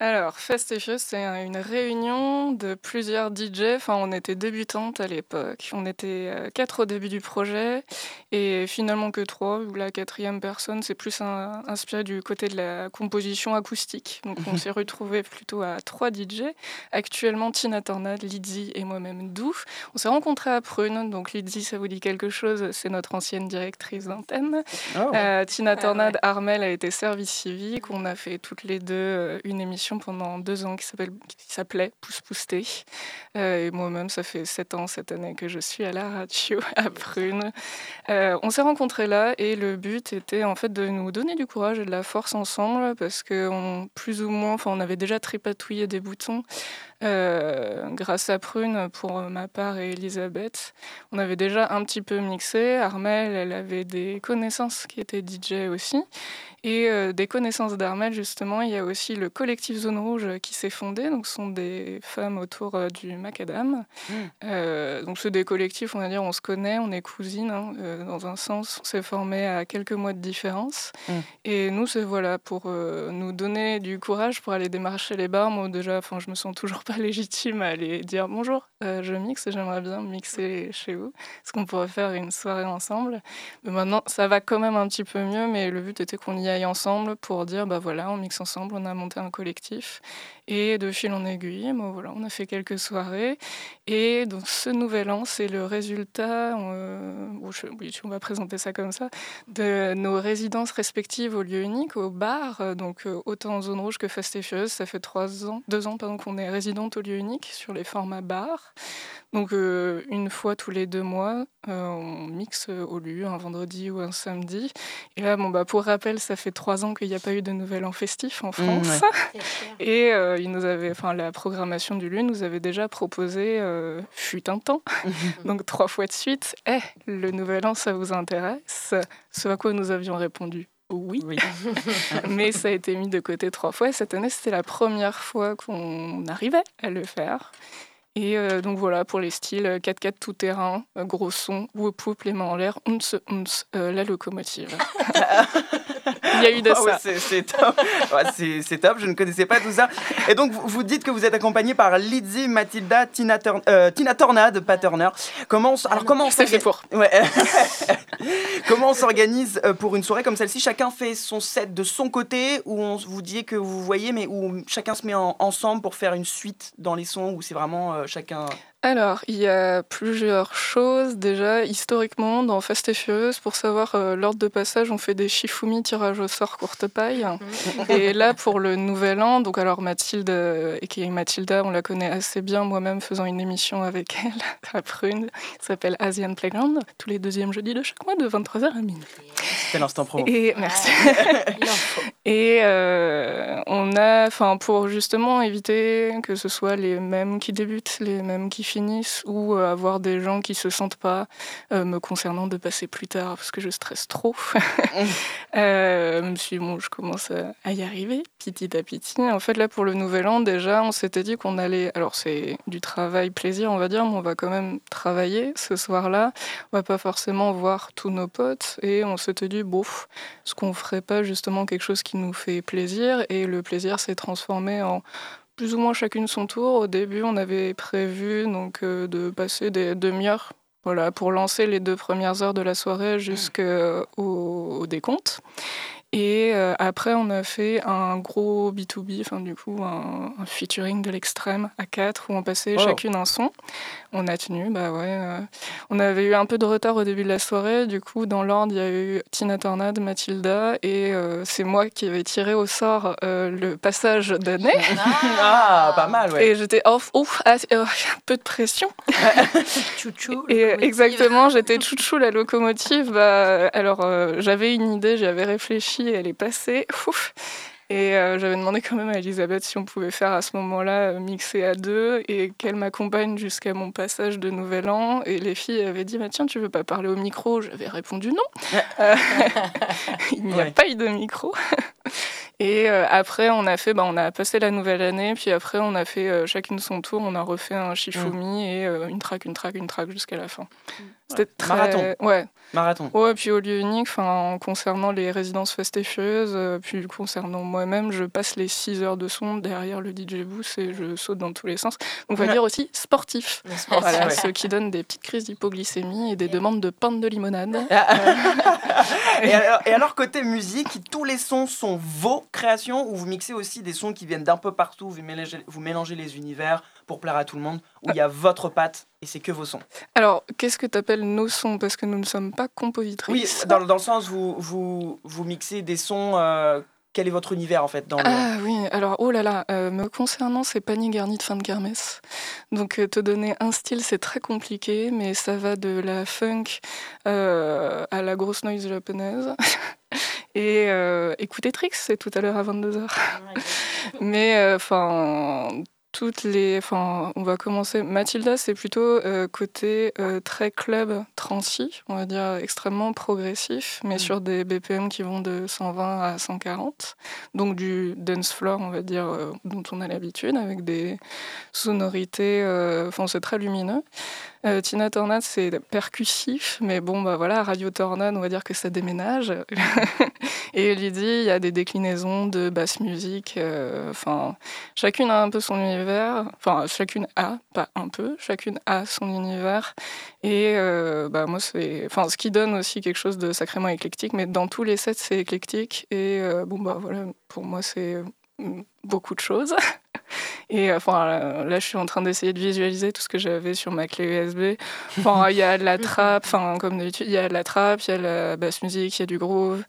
Alors, Fast and Furious, c'est un- une réunion de plusieurs DJ. Enfin, on était débutantes à l'époque. On était euh, quatre au début du projet et finalement que trois. où La quatrième personne, c'est plus un- inspiré du côté de la composition acoustique. Donc, on s'est retrouvés plutôt à trois DJ. Actuellement, Tina Tornade, Lizzie et moi-même Dou. On s'est rencontrés à Prune. Donc, Lizzie, ça vous dit quelque chose? C'est notre ancienne directrice d'antenne. Oh. Euh, Tina Tornade, Armel a été service civique. On a fait toutes les deux euh, une émission pendant deux ans qui s'appelait Pousse Pousté. Euh, et moi-même, ça fait sept ans cette année que je suis à la radio à Prune. Euh, on s'est rencontrés là et le but était en fait de nous donner du courage et de la force ensemble parce que on, plus ou moins, on avait déjà tripatouillé des boutons. Euh, grâce à Prune pour ma part et Elisabeth. On avait déjà un petit peu mixé. Armel, elle avait des connaissances qui étaient DJ aussi. Et euh, des connaissances d'Armel, justement, il y a aussi le collectif Zone Rouge qui s'est fondé. Donc, ce sont des femmes autour euh, du Macadam. Euh, donc, c'est des collectifs, on va dire, on se connaît, on est cousines, hein, euh, dans un sens. On s'est formés à quelques mois de différence. Mm. Et nous, c'est voilà, pour euh, nous donner du courage pour aller démarcher les bars. Moi, déjà, je me sens toujours pas légitime à aller dire bonjour, euh, je mixe et j'aimerais bien mixer chez vous. Est-ce qu'on pourrait faire une soirée ensemble? Mais maintenant, ça va quand même un petit peu mieux, mais le but était qu'on y aille ensemble pour dire bah voilà, on mixe ensemble, on a monté un collectif. Et de fil en aiguille, voilà, on a fait quelques soirées. Et donc, ce nouvel an, c'est le résultat, euh, bon, je- oui, on va présenter ça comme ça, de nos résidences respectives au lieu unique, au bar. Euh, Donc, euh, autant en zone rouge que Fast ça fait trois ans, deux ans qu'on est résidente au lieu unique sur les formats bar. Donc, euh, une fois tous les deux mois, euh, on mixe euh, au lieu, un vendredi ou un samedi. Et là, bon, bah, pour rappel, ça fait trois ans qu'il n'y a pas eu de nouvel an festif en France. ouais. Et euh, il nous avait, enfin, la programmation du lieu nous avait déjà proposé, euh, fut un temps, donc trois fois de suite, Eh, le nouvel an, ça vous intéresse? Ce à quoi nous avions répondu oui. Mais ça a été mis de côté trois fois. Et cette année, c'était la première fois qu'on arrivait à le faire. Et euh, donc voilà, pour les styles euh, 4x4 tout terrain, euh, gros son, whoop whoop, les mains en l'air, uns, euh, la locomotive. Il y a eu de Ah ouais, ça. c'est- c'est top. Ouais, c'est top, je ne connaissais pas tout ça. Et donc, vous, vous dites que vous êtes accompagné par Lizzie, Mathilda, Tina, Turn- euh, Tina Tornade, pas Turner. Comment, on alors, comment on Ouais. comment on s'organise euh, pour une soirée comme celle-ci? Chacun fait son set de son côté, ou on vous dit que vous voyez, mais où chacun se met en- ensemble pour faire une suite dans les sons, ou c'est vraiment euh, chacun. Alors, il y a plusieurs choses. Déjà, historiquement, dans Fast et Furious, pour savoir euh, l'ordre de passage, on fait des Shifumi tirages au sort courte paille. et là, pour le nouvel an, donc alors Mathilde, euh, et qui est Mathilda, on la connaît assez bien, moi-même faisant une émission avec elle à Prune, qui s'appelle Asian Playground, tous les deuxièmes jeudis de chaque mois de 23h à minuit. C'était l'instant promo. Et merci. Et euh, on a, enfin, pour justement éviter que ce soit les mêmes qui débutent, les mêmes qui finissent, ou euh, avoir des gens qui se sentent pas euh, me concernant de passer plus tard parce que je stresse trop. Euh, même si bon, je commence à, y arriver petit à petit. En fait, là, pour le nouvel an, déjà, on s'était dit qu'on allait. Alors, c'est du travail plaisir, on va dire, mais on va quand même travailler ce soir-là. On va pas forcément voir tous nos potes, et on s'était dit, bon, est-ce qu'on ferait pas justement quelque chose qui nous fait plaisir? Et le plaisir s'est transformé en plus ou moins chacune son tour. Au début, on avait prévu donc euh, de passer des demi-heures. Voilà, pour lancer les deux premières heures de la soirée jusqu'au au décompte. Et euh, après, on a fait un gros B2B, enfin du coup, un, un featuring de l'extrême à quatre, où on passait Oh. chacune un son. On a tenu, bah ouais. euh, on avait eu un peu de retard au début de la soirée, du coup, dans l'ordre, il y a eu Tina Tornade, Mathilda, et euh, c'est moi qui avais tiré au sort euh, le passage d'année. Ah, pas mal, ouais. Et j'étais off, ouf, ah, euh, un peu de pression. Chouchou. Et exactement, j'étais chouchou la locomotive. Bah, alors euh, j'avais une idée, j'y avais elle est passée. Ouf. Et euh, j'avais demandé quand même à Elisabeth si on pouvait faire à ce moment-là euh, mixer à deux et qu'elle m'accompagne jusqu'à mon passage de Nouvel An. Et les filles avaient dit bah, Tiens, tu veux pas parler au micro? J'avais répondu non. Euh, Il n'y a Ouais. pas eu de micro. Et euh, après, on a fait, bah, on a passé la nouvelle année, puis après, on a fait euh, chacune son tour, on a refait un Shifumi et euh, une track, une track, une track jusqu'à la fin. C'était très... Marathon. Ouais. Marathon. Ouais, puis au lieu unique, enfin, concernant les résidences Fast et Furieuses, euh, puis concernant moi-même, je passe les 6 heures de son derrière le DJ booth et je saute dans tous les sens. Donc, on va Ouais. dire aussi sportif. sportif, Voilà, ouais. ce qui donne des petites crises d'hypoglycémie et des demandes de pinte de limonade. et, alors, et alors, côté musique, tous les sons sont vos créations ou vous mixez aussi des sons qui viennent d'un peu partout, vous mélangez, vous mélangez les univers pour plaire à tout le monde, où il y a votre patte et c'est que vos sons Alors, qu'est-ce que tu appelles nos sons? Parce que nous ne sommes pas Oui, compositrices. dans, dans le sens vous, vous, vous mixez des sons. euh, quel est votre univers en fait dans le... Ah oui, alors oh là là, euh, me concernant, c'est panier garni de fin de kermesse. Donc euh, te donner un style, c'est très compliqué, mais ça va de la funk euh, à la grosse noise japonaise. Et euh, écoutez Trix, c'est tout à l'heure à 22h. mais euh, enfin. Toutes les. Enfin, on va commencer. Mathilda, c'est plutôt euh, côté euh, très club transi, on va dire extrêmement progressif, mais sur des BPM qui vont de 120 à 140. Donc du dance floor, on va dire, euh, dont on a l'habitude, avec des sonorités. Enfin, c'est très lumineux. Tina Tornade, c'est percussif, mais bon, bah voilà, Radio Tornade, on va dire que ça déménage. Et Lydie, il y a des déclinaisons de basse musique. euh, Enfin, chacune a un peu son univers. Enfin, chacune a, pas un peu, chacune a son univers. Et euh, bah, moi, c'est. Enfin, ce qui donne aussi quelque chose de sacrément éclectique, mais dans tous les sets, c'est éclectique. Et euh, bon, bah voilà, pour moi, c'est beaucoup de choses. Et enfin, là, je suis en train d'essayer de visualiser tout ce que j'avais sur ma clé USB. Enfin, il y a de la trappe, enfin, comme d'habitude, il y a de la trappe, il y a la basse musique, il y a du groove,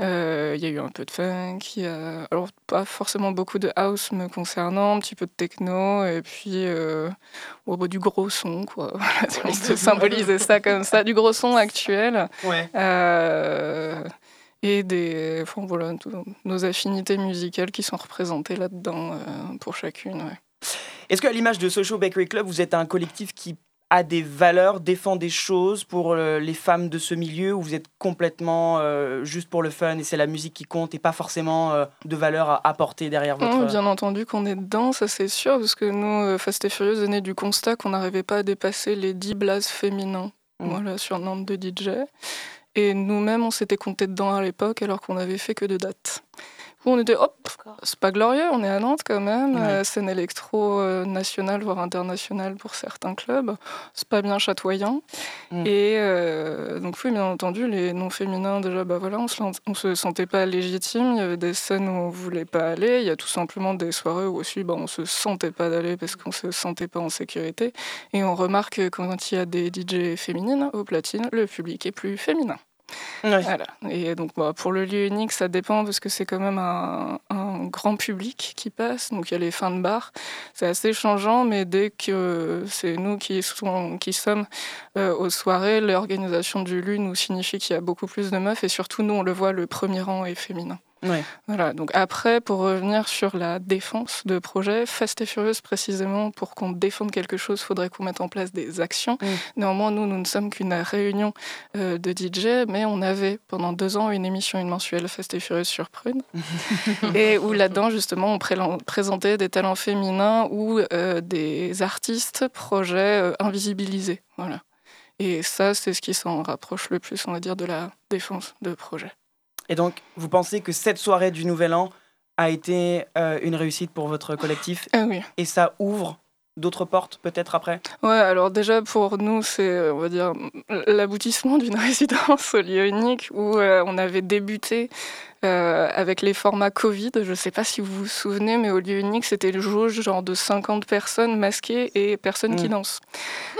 euh, il y a eu un peu de funk, il y a... alors pas forcément beaucoup de house me concernant, un petit peu de techno, et puis euh, bah, du gros son, quoi. On peut symboliser ça comme ça, du gros son actuel. Ouais. Euh, et des, enfin, voilà, tout- nos affinités musicales qui sont représentées là-dedans euh, pour chacune. ouais. Est-ce qu'à l'image de Social Bakery Club, vous êtes un collectif qui a des valeurs, défend des choses pour euh, les femmes de ce milieu, ou vous êtes complètement euh, juste pour le fun et c'est la musique qui compte et pas forcément euh, de valeur à apporter derrière votre... Non, bien entendu qu'on est dedans, ça c'est sûr, parce que nous, Fast et Furious est né du constat qu'on n'arrivait pas à dépasser les 10 blazes féminins voilà, sur Nantes de DJ. Et nous-mêmes, on s'était compté dedans à l'époque alors qu'on avait fait que deux dates. Coup, on était, hop, c'est pas glorieux, on est à Nantes quand même, Ouais. euh, scène électro euh, nationale, voire internationale pour certains clubs, c'est pas bien chatoyant. Mm. Et euh, donc, oui, bien entendu, les non féminins, déjà, bah voilà, on se, on se sentait pas légitime, il y avait des scènes où on voulait pas aller, il y a tout simplement des soirées où aussi bah, on se sentait pas d'aller parce qu'on se sentait pas en sécurité. Et on remarque que quand il y a des DJ féminines au platine, le public est plus féminin. Et donc, bah, pour le lieu unique, ça dépend parce que c'est quand même un, grand public qui passe. Donc, il y a les fins de bar. C'est assez changeant, mais dès que c'est nous qui, qui sommes euh, aux soirées, l'organisation du LU nous signifie qu'il y a beaucoup plus de meufs. Et surtout, nous, on le voit, le premier rang est féminin. Ouais. Voilà, donc après, pour revenir sur la défense de projet, Fast et Furious, précisément, pour qu'on défende quelque chose, il faudrait qu'on mette en place des actions. Néanmoins, nous, nous ne sommes qu'une réunion euh, de DJ, mais on avait pendant deux ans une émission, une mensuelle Fast et Furious sur Prune, et où là-dedans, justement, on présentait des talents féminins ou euh, des artistes, projets euh, invisibilisés. Voilà. Et ça, c'est ce qui s'en rapproche le plus, on va dire, de la défense de projet. Et donc, vous pensez que cette soirée du Nouvel An a été euh, une réussite pour votre collectif Ah oui. Et ça ouvre d'autres portes peut-être après? Ouais, alors déjà pour nous, c'est, on va dire, l'aboutissement d'une résidence au lieu unique où euh, on avait débuté euh, avec les formats Covid. Je sais pas si vous vous souvenez, mais au lieu unique, c'était le jauge genre de 50 personnes masquées et personnes qui Mm. dansent.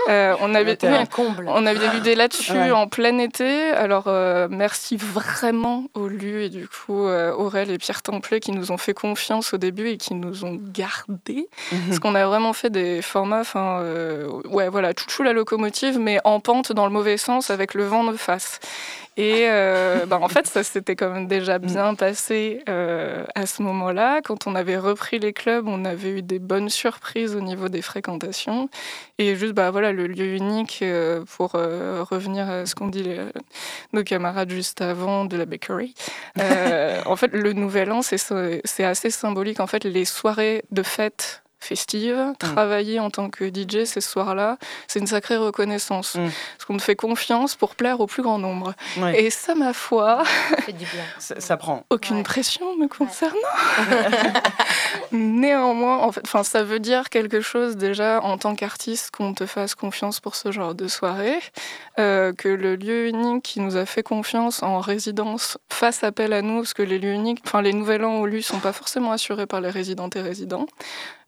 Euh, on avait, C'était un oui, comble. on avait débuté là-dessus Ouais. en plein été. Alors euh, merci vraiment au lieu et du coup euh, Aurel et Pierre Templet qui nous ont fait confiance au début et qui nous ont gardés. Parce qu'on a vraiment fait des formats, enfin, euh, ouais, voilà, chouchou la locomotive, mais en pente dans le mauvais sens avec le vent de face. Et euh, bah, en fait, ça s'était quand même déjà bien passé euh, à ce moment-là. Quand on avait repris les clubs, on avait eu des bonnes surprises au niveau des fréquentations. Et juste, bah, voilà, le lieu unique, euh, pour euh, revenir à ce qu'ont dit les- nos camarades juste avant de la bakery. En fait, le nouvel an, c'est c'est assez symbolique. En fait, les soirées de fête festives, travailler en tant que DJ ces soirs-là, c'est une sacrée reconnaissance. Parce qu'on te fait confiance pour plaire au plus grand nombre. Et ça, ma foi, bien. Ça, ça prend. aucune pression me concernant. Néanmoins, en fait, ça veut dire quelque chose déjà en tant qu'artiste qu'on te fasse confiance pour ce genre de soirée, euh, que le lieu unique qui nous a fait confiance en résidence fasse appel à nous, parce que les lieux uniques, enfin les nouvelles ans au LU sont pas forcément assurés par les résidentes et résidents.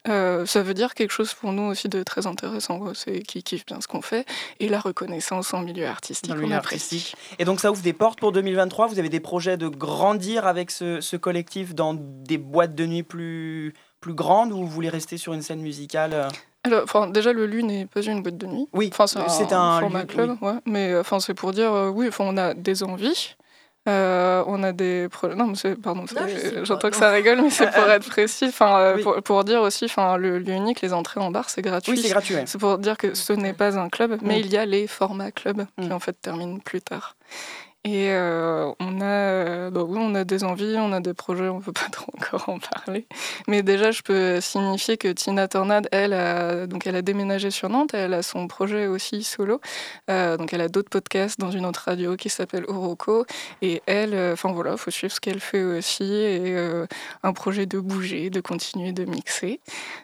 Euh, ça veut dire quelque chose pour nous aussi de très intéressant, c'est qui kiffent bien ce qu'on fait, et la reconnaissance en milieu artistique. Dans le on milieu apprécie. artistique. Et donc ça ouvre des portes pour 2023. Vous avez des projets de grandir avec ce, ce collectif dans des boîtes de nuit plus, plus grandes ou vous voulez rester sur une scène musicale euh Alors, enfin, déjà, le LU n'est pas une boîte de nuit. Oui, enfin, c'est un, un format lieu- club, ouais. Mais euh, enfin, c'est pour dire, euh, oui, enfin, on a des envies. Euh, on a des pro- non mais pardon j'entends que ça rigole mais c'est pour être précis enfin euh, oui. pour, pour dire aussi enfin le lieu unique les entrées en bar c'est gratuit Oui, c'est gratuit, ouais. c'est pour dire que ce n'est pas un club mais Mm. il y a les formats club qui en fait terminent plus tard et euh, on a, euh, bah oui, on a des envies, on a des projets, on peut pas trop encore en parler. Mais déjà, je peux signifier que Tina Tornade, elle, a, donc elle a déménagé sur Nantes, elle a son projet aussi solo. Euh, donc elle a d'autres podcasts dans une autre radio qui s'appelle Oroco. Et elle, enfin voilà, faut suivre ce qu'elle fait aussi. Et un projet de bouger, de continuer de mixer.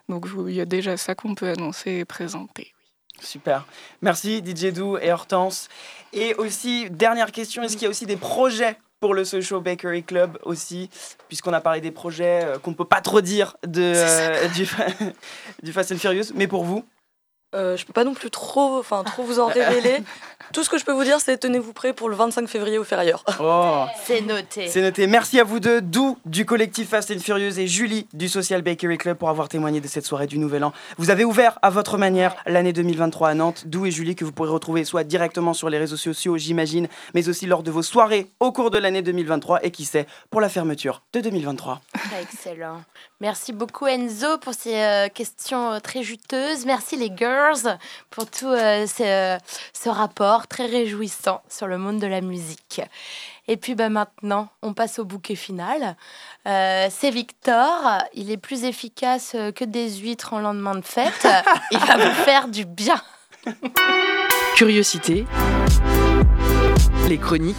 Donc il y a déjà ça qu'on peut annoncer et présenter. Super. Merci DJ Dou et Hortense. Et aussi, dernière question, est-ce qu'il y a aussi des projets pour le Social Bakery Club aussi, puisqu'on a parlé des projets euh, qu'on ne peut pas trop dire de, euh, du, du Fast and Furious, mais pour vous Euh, je peux pas non plus trop, enfin, trop vous en révéler. Tout ce que je peux vous dire, c'est tenez-vous prêts pour le 25 février au Ferrailleur. Oh C'est noté. C'est noté. Merci à vous deux, Dou du collectif Fast and Furious et Julie du Social Bakery Club pour avoir témoigné de cette soirée du Nouvel An. Vous avez ouvert à votre manière l'année 2023 à Nantes. Dou et Julie que vous pourrez retrouver soit directement sur les réseaux sociaux, j'imagine, mais aussi lors de vos soirées au cours de l'année 2023 et qui sait, pour la fermeture de 2023. Excellent. Merci beaucoup Enzo pour ces euh, questions euh, très juteuses. Merci les girls pour tout euh, ce, ce rapport très réjouissant sur le monde de la musique. Et puis bah, maintenant, on passe au bouquet final. Euh, C'est Victor. Il est plus efficace que des huîtres en lendemain de fête. Il va vous faire du bien. Curiosité. Les chroniques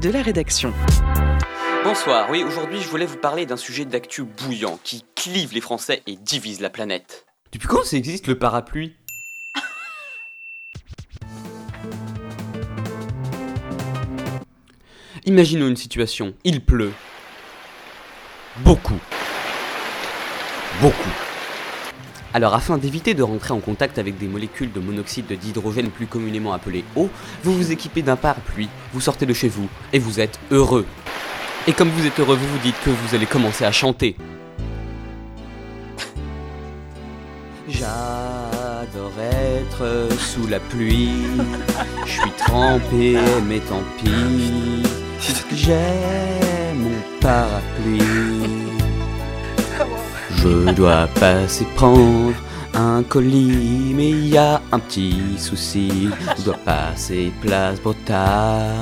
de la rédaction. Bonsoir, oui, aujourd'hui je voulais vous parler d'un sujet d'actu bouillant qui clive les Français et divise la planète. Depuis quand ça existe le parapluie? Imaginons une situation, il pleut. Beaucoup. Beaucoup. Alors afin d'éviter de rentrer en contact avec des molécules de monoxyde d'hydrogène plus communément appelées eau, vous vous équipez d'un parapluie, vous sortez de chez vous et vous êtes heureux. Et comme vous êtes heureux, vous vous dites que vous allez commencer à chanter. J'adore être sous la pluie, je suis trempé, mais tant pis. J'ai mon parapluie. Je dois passer prendre un colis, mais il y a un petit souci. Je dois passer place Bretagne.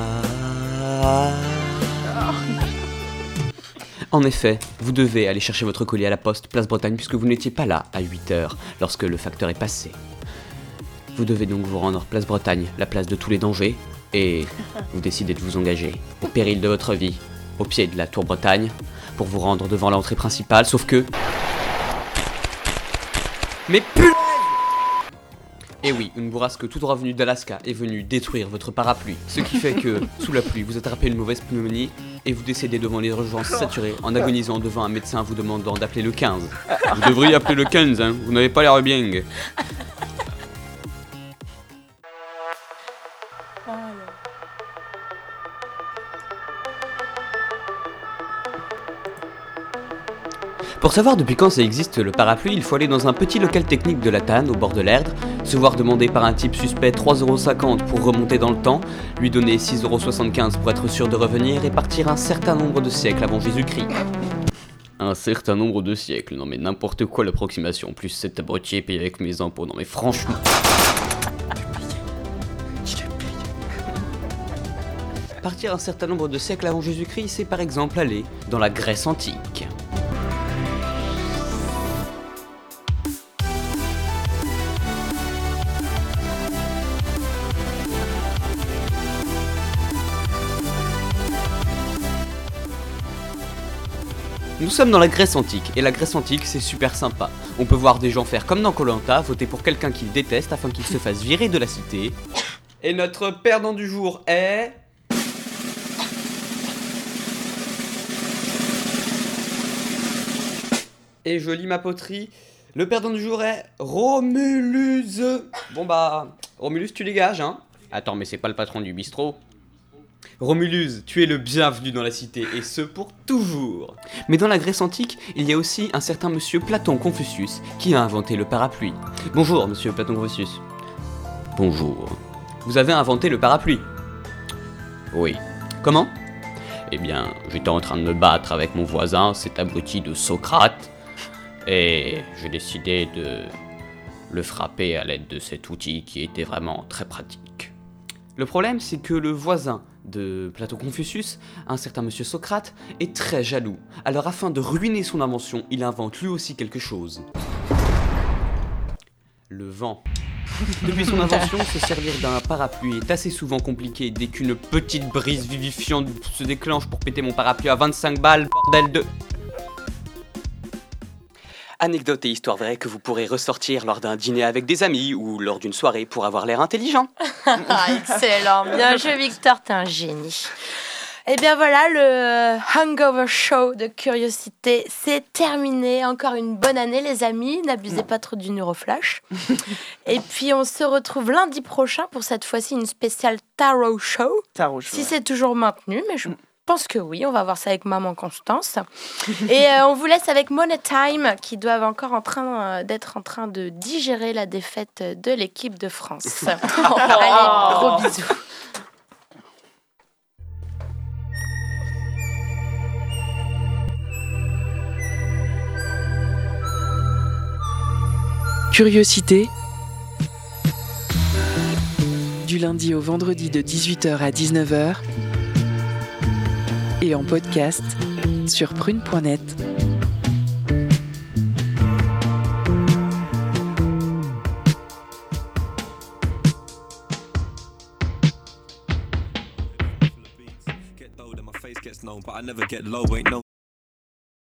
En effet, vous devez aller chercher votre colis à la poste Place Bretagne puisque vous n'étiez pas là à 8h lorsque le facteur est passé. Vous devez donc vous rendre Place Bretagne, la place de tous les dangers, et vous décidez de vous engager, au péril de votre vie, au pied de la Tour Bretagne, pour vous rendre devant l'entrée principale, sauf que... Mais putain Et oui, une bourrasque tout droit venue d'Alaska est venue détruire votre parapluie, ce qui fait que, sous la pluie, vous attrapez une mauvaise pneumonie et vous décédez devant les urgences saturées en agonisant devant un médecin vous demandant d'appeler le 15. Vous devriez appeler le 15, hein, vous n'avez pas l'air bien. Pour savoir depuis quand ça existe le parapluie, il faut aller dans un petit local technique de la Tanne, au bord de l'Erdre, se voir demander par un type suspect 3,50€ pour remonter dans le temps, lui donner 6,75€ pour être sûr de revenir et partir un certain nombre de siècles avant Jésus-Christ. Un certain nombre de siècles, non mais n'importe quoi l'approximation, plus cet abruti payé avec mes impôts, non mais franchement... Partir un certain nombre de siècles avant Jésus-Christ, c'est par exemple aller dans la Grèce antique. Nous sommes dans la Grèce antique, et la Grèce antique c'est super sympa. On peut voir des gens faire comme dans Colanta, voter pour quelqu'un qu'ils détestent afin qu'il se fasse virer de la cité. Et notre perdant du jour est... Et je lis ma poterie. Le perdant du jour est Romulus. Bon bah, Romulus tu dégages hein. Attends mais c'est pas le patron du bistrot. Romulus, tu es le bienvenu dans la cité, et ce pour toujours. Mais dans la Grèce antique, il y a aussi un certain monsieur Platon Confucius qui a inventé le parapluie. Bonjour, monsieur Platon Confucius. Bonjour. Vous avez inventé le parapluie? Oui. Comment? Eh bien, j'étais en train de me battre avec mon voisin, cet abruti de Socrate, et j'ai décidé de le frapper à l'aide de cet outil qui était vraiment très pratique. Le problème, c'est que le voisin de Platon Confucius, un certain monsieur Socrate, est très jaloux. Alors afin de ruiner son invention, il invente lui aussi quelque chose. Le vent. Depuis son invention, se servir d'un parapluie est assez souvent compliqué dès qu'une petite brise vivifiante se déclenche pour péter mon parapluie à 25 balles, bordel de... Anecdote et histoire vraie que vous pourrez ressortir lors d'un dîner avec des amis ou lors d'une soirée pour avoir l'air intelligent. Ah, excellent. Bien joué, Victor, t'es un génie. Et bien voilà, le Hangover Show de curiosité, c'est terminé. Encore une bonne année, les amis. N'abusez pas trop du neuroflash. Et puis, on se retrouve lundi prochain pour cette fois-ci une spéciale Tarot Show. Tarot Show, Si ouais. c'est toujours maintenu, mais je pense que oui. On va voir ça avec maman Constance. Et euh, on vous laisse avec Money Time, qui doivent encore en train euh, d'être en train de digérer la défaite de l'équipe de France. Allez, gros bisous. Curiosité. Du lundi au vendredi de 18h à 19h. Et en podcast sur prune.net.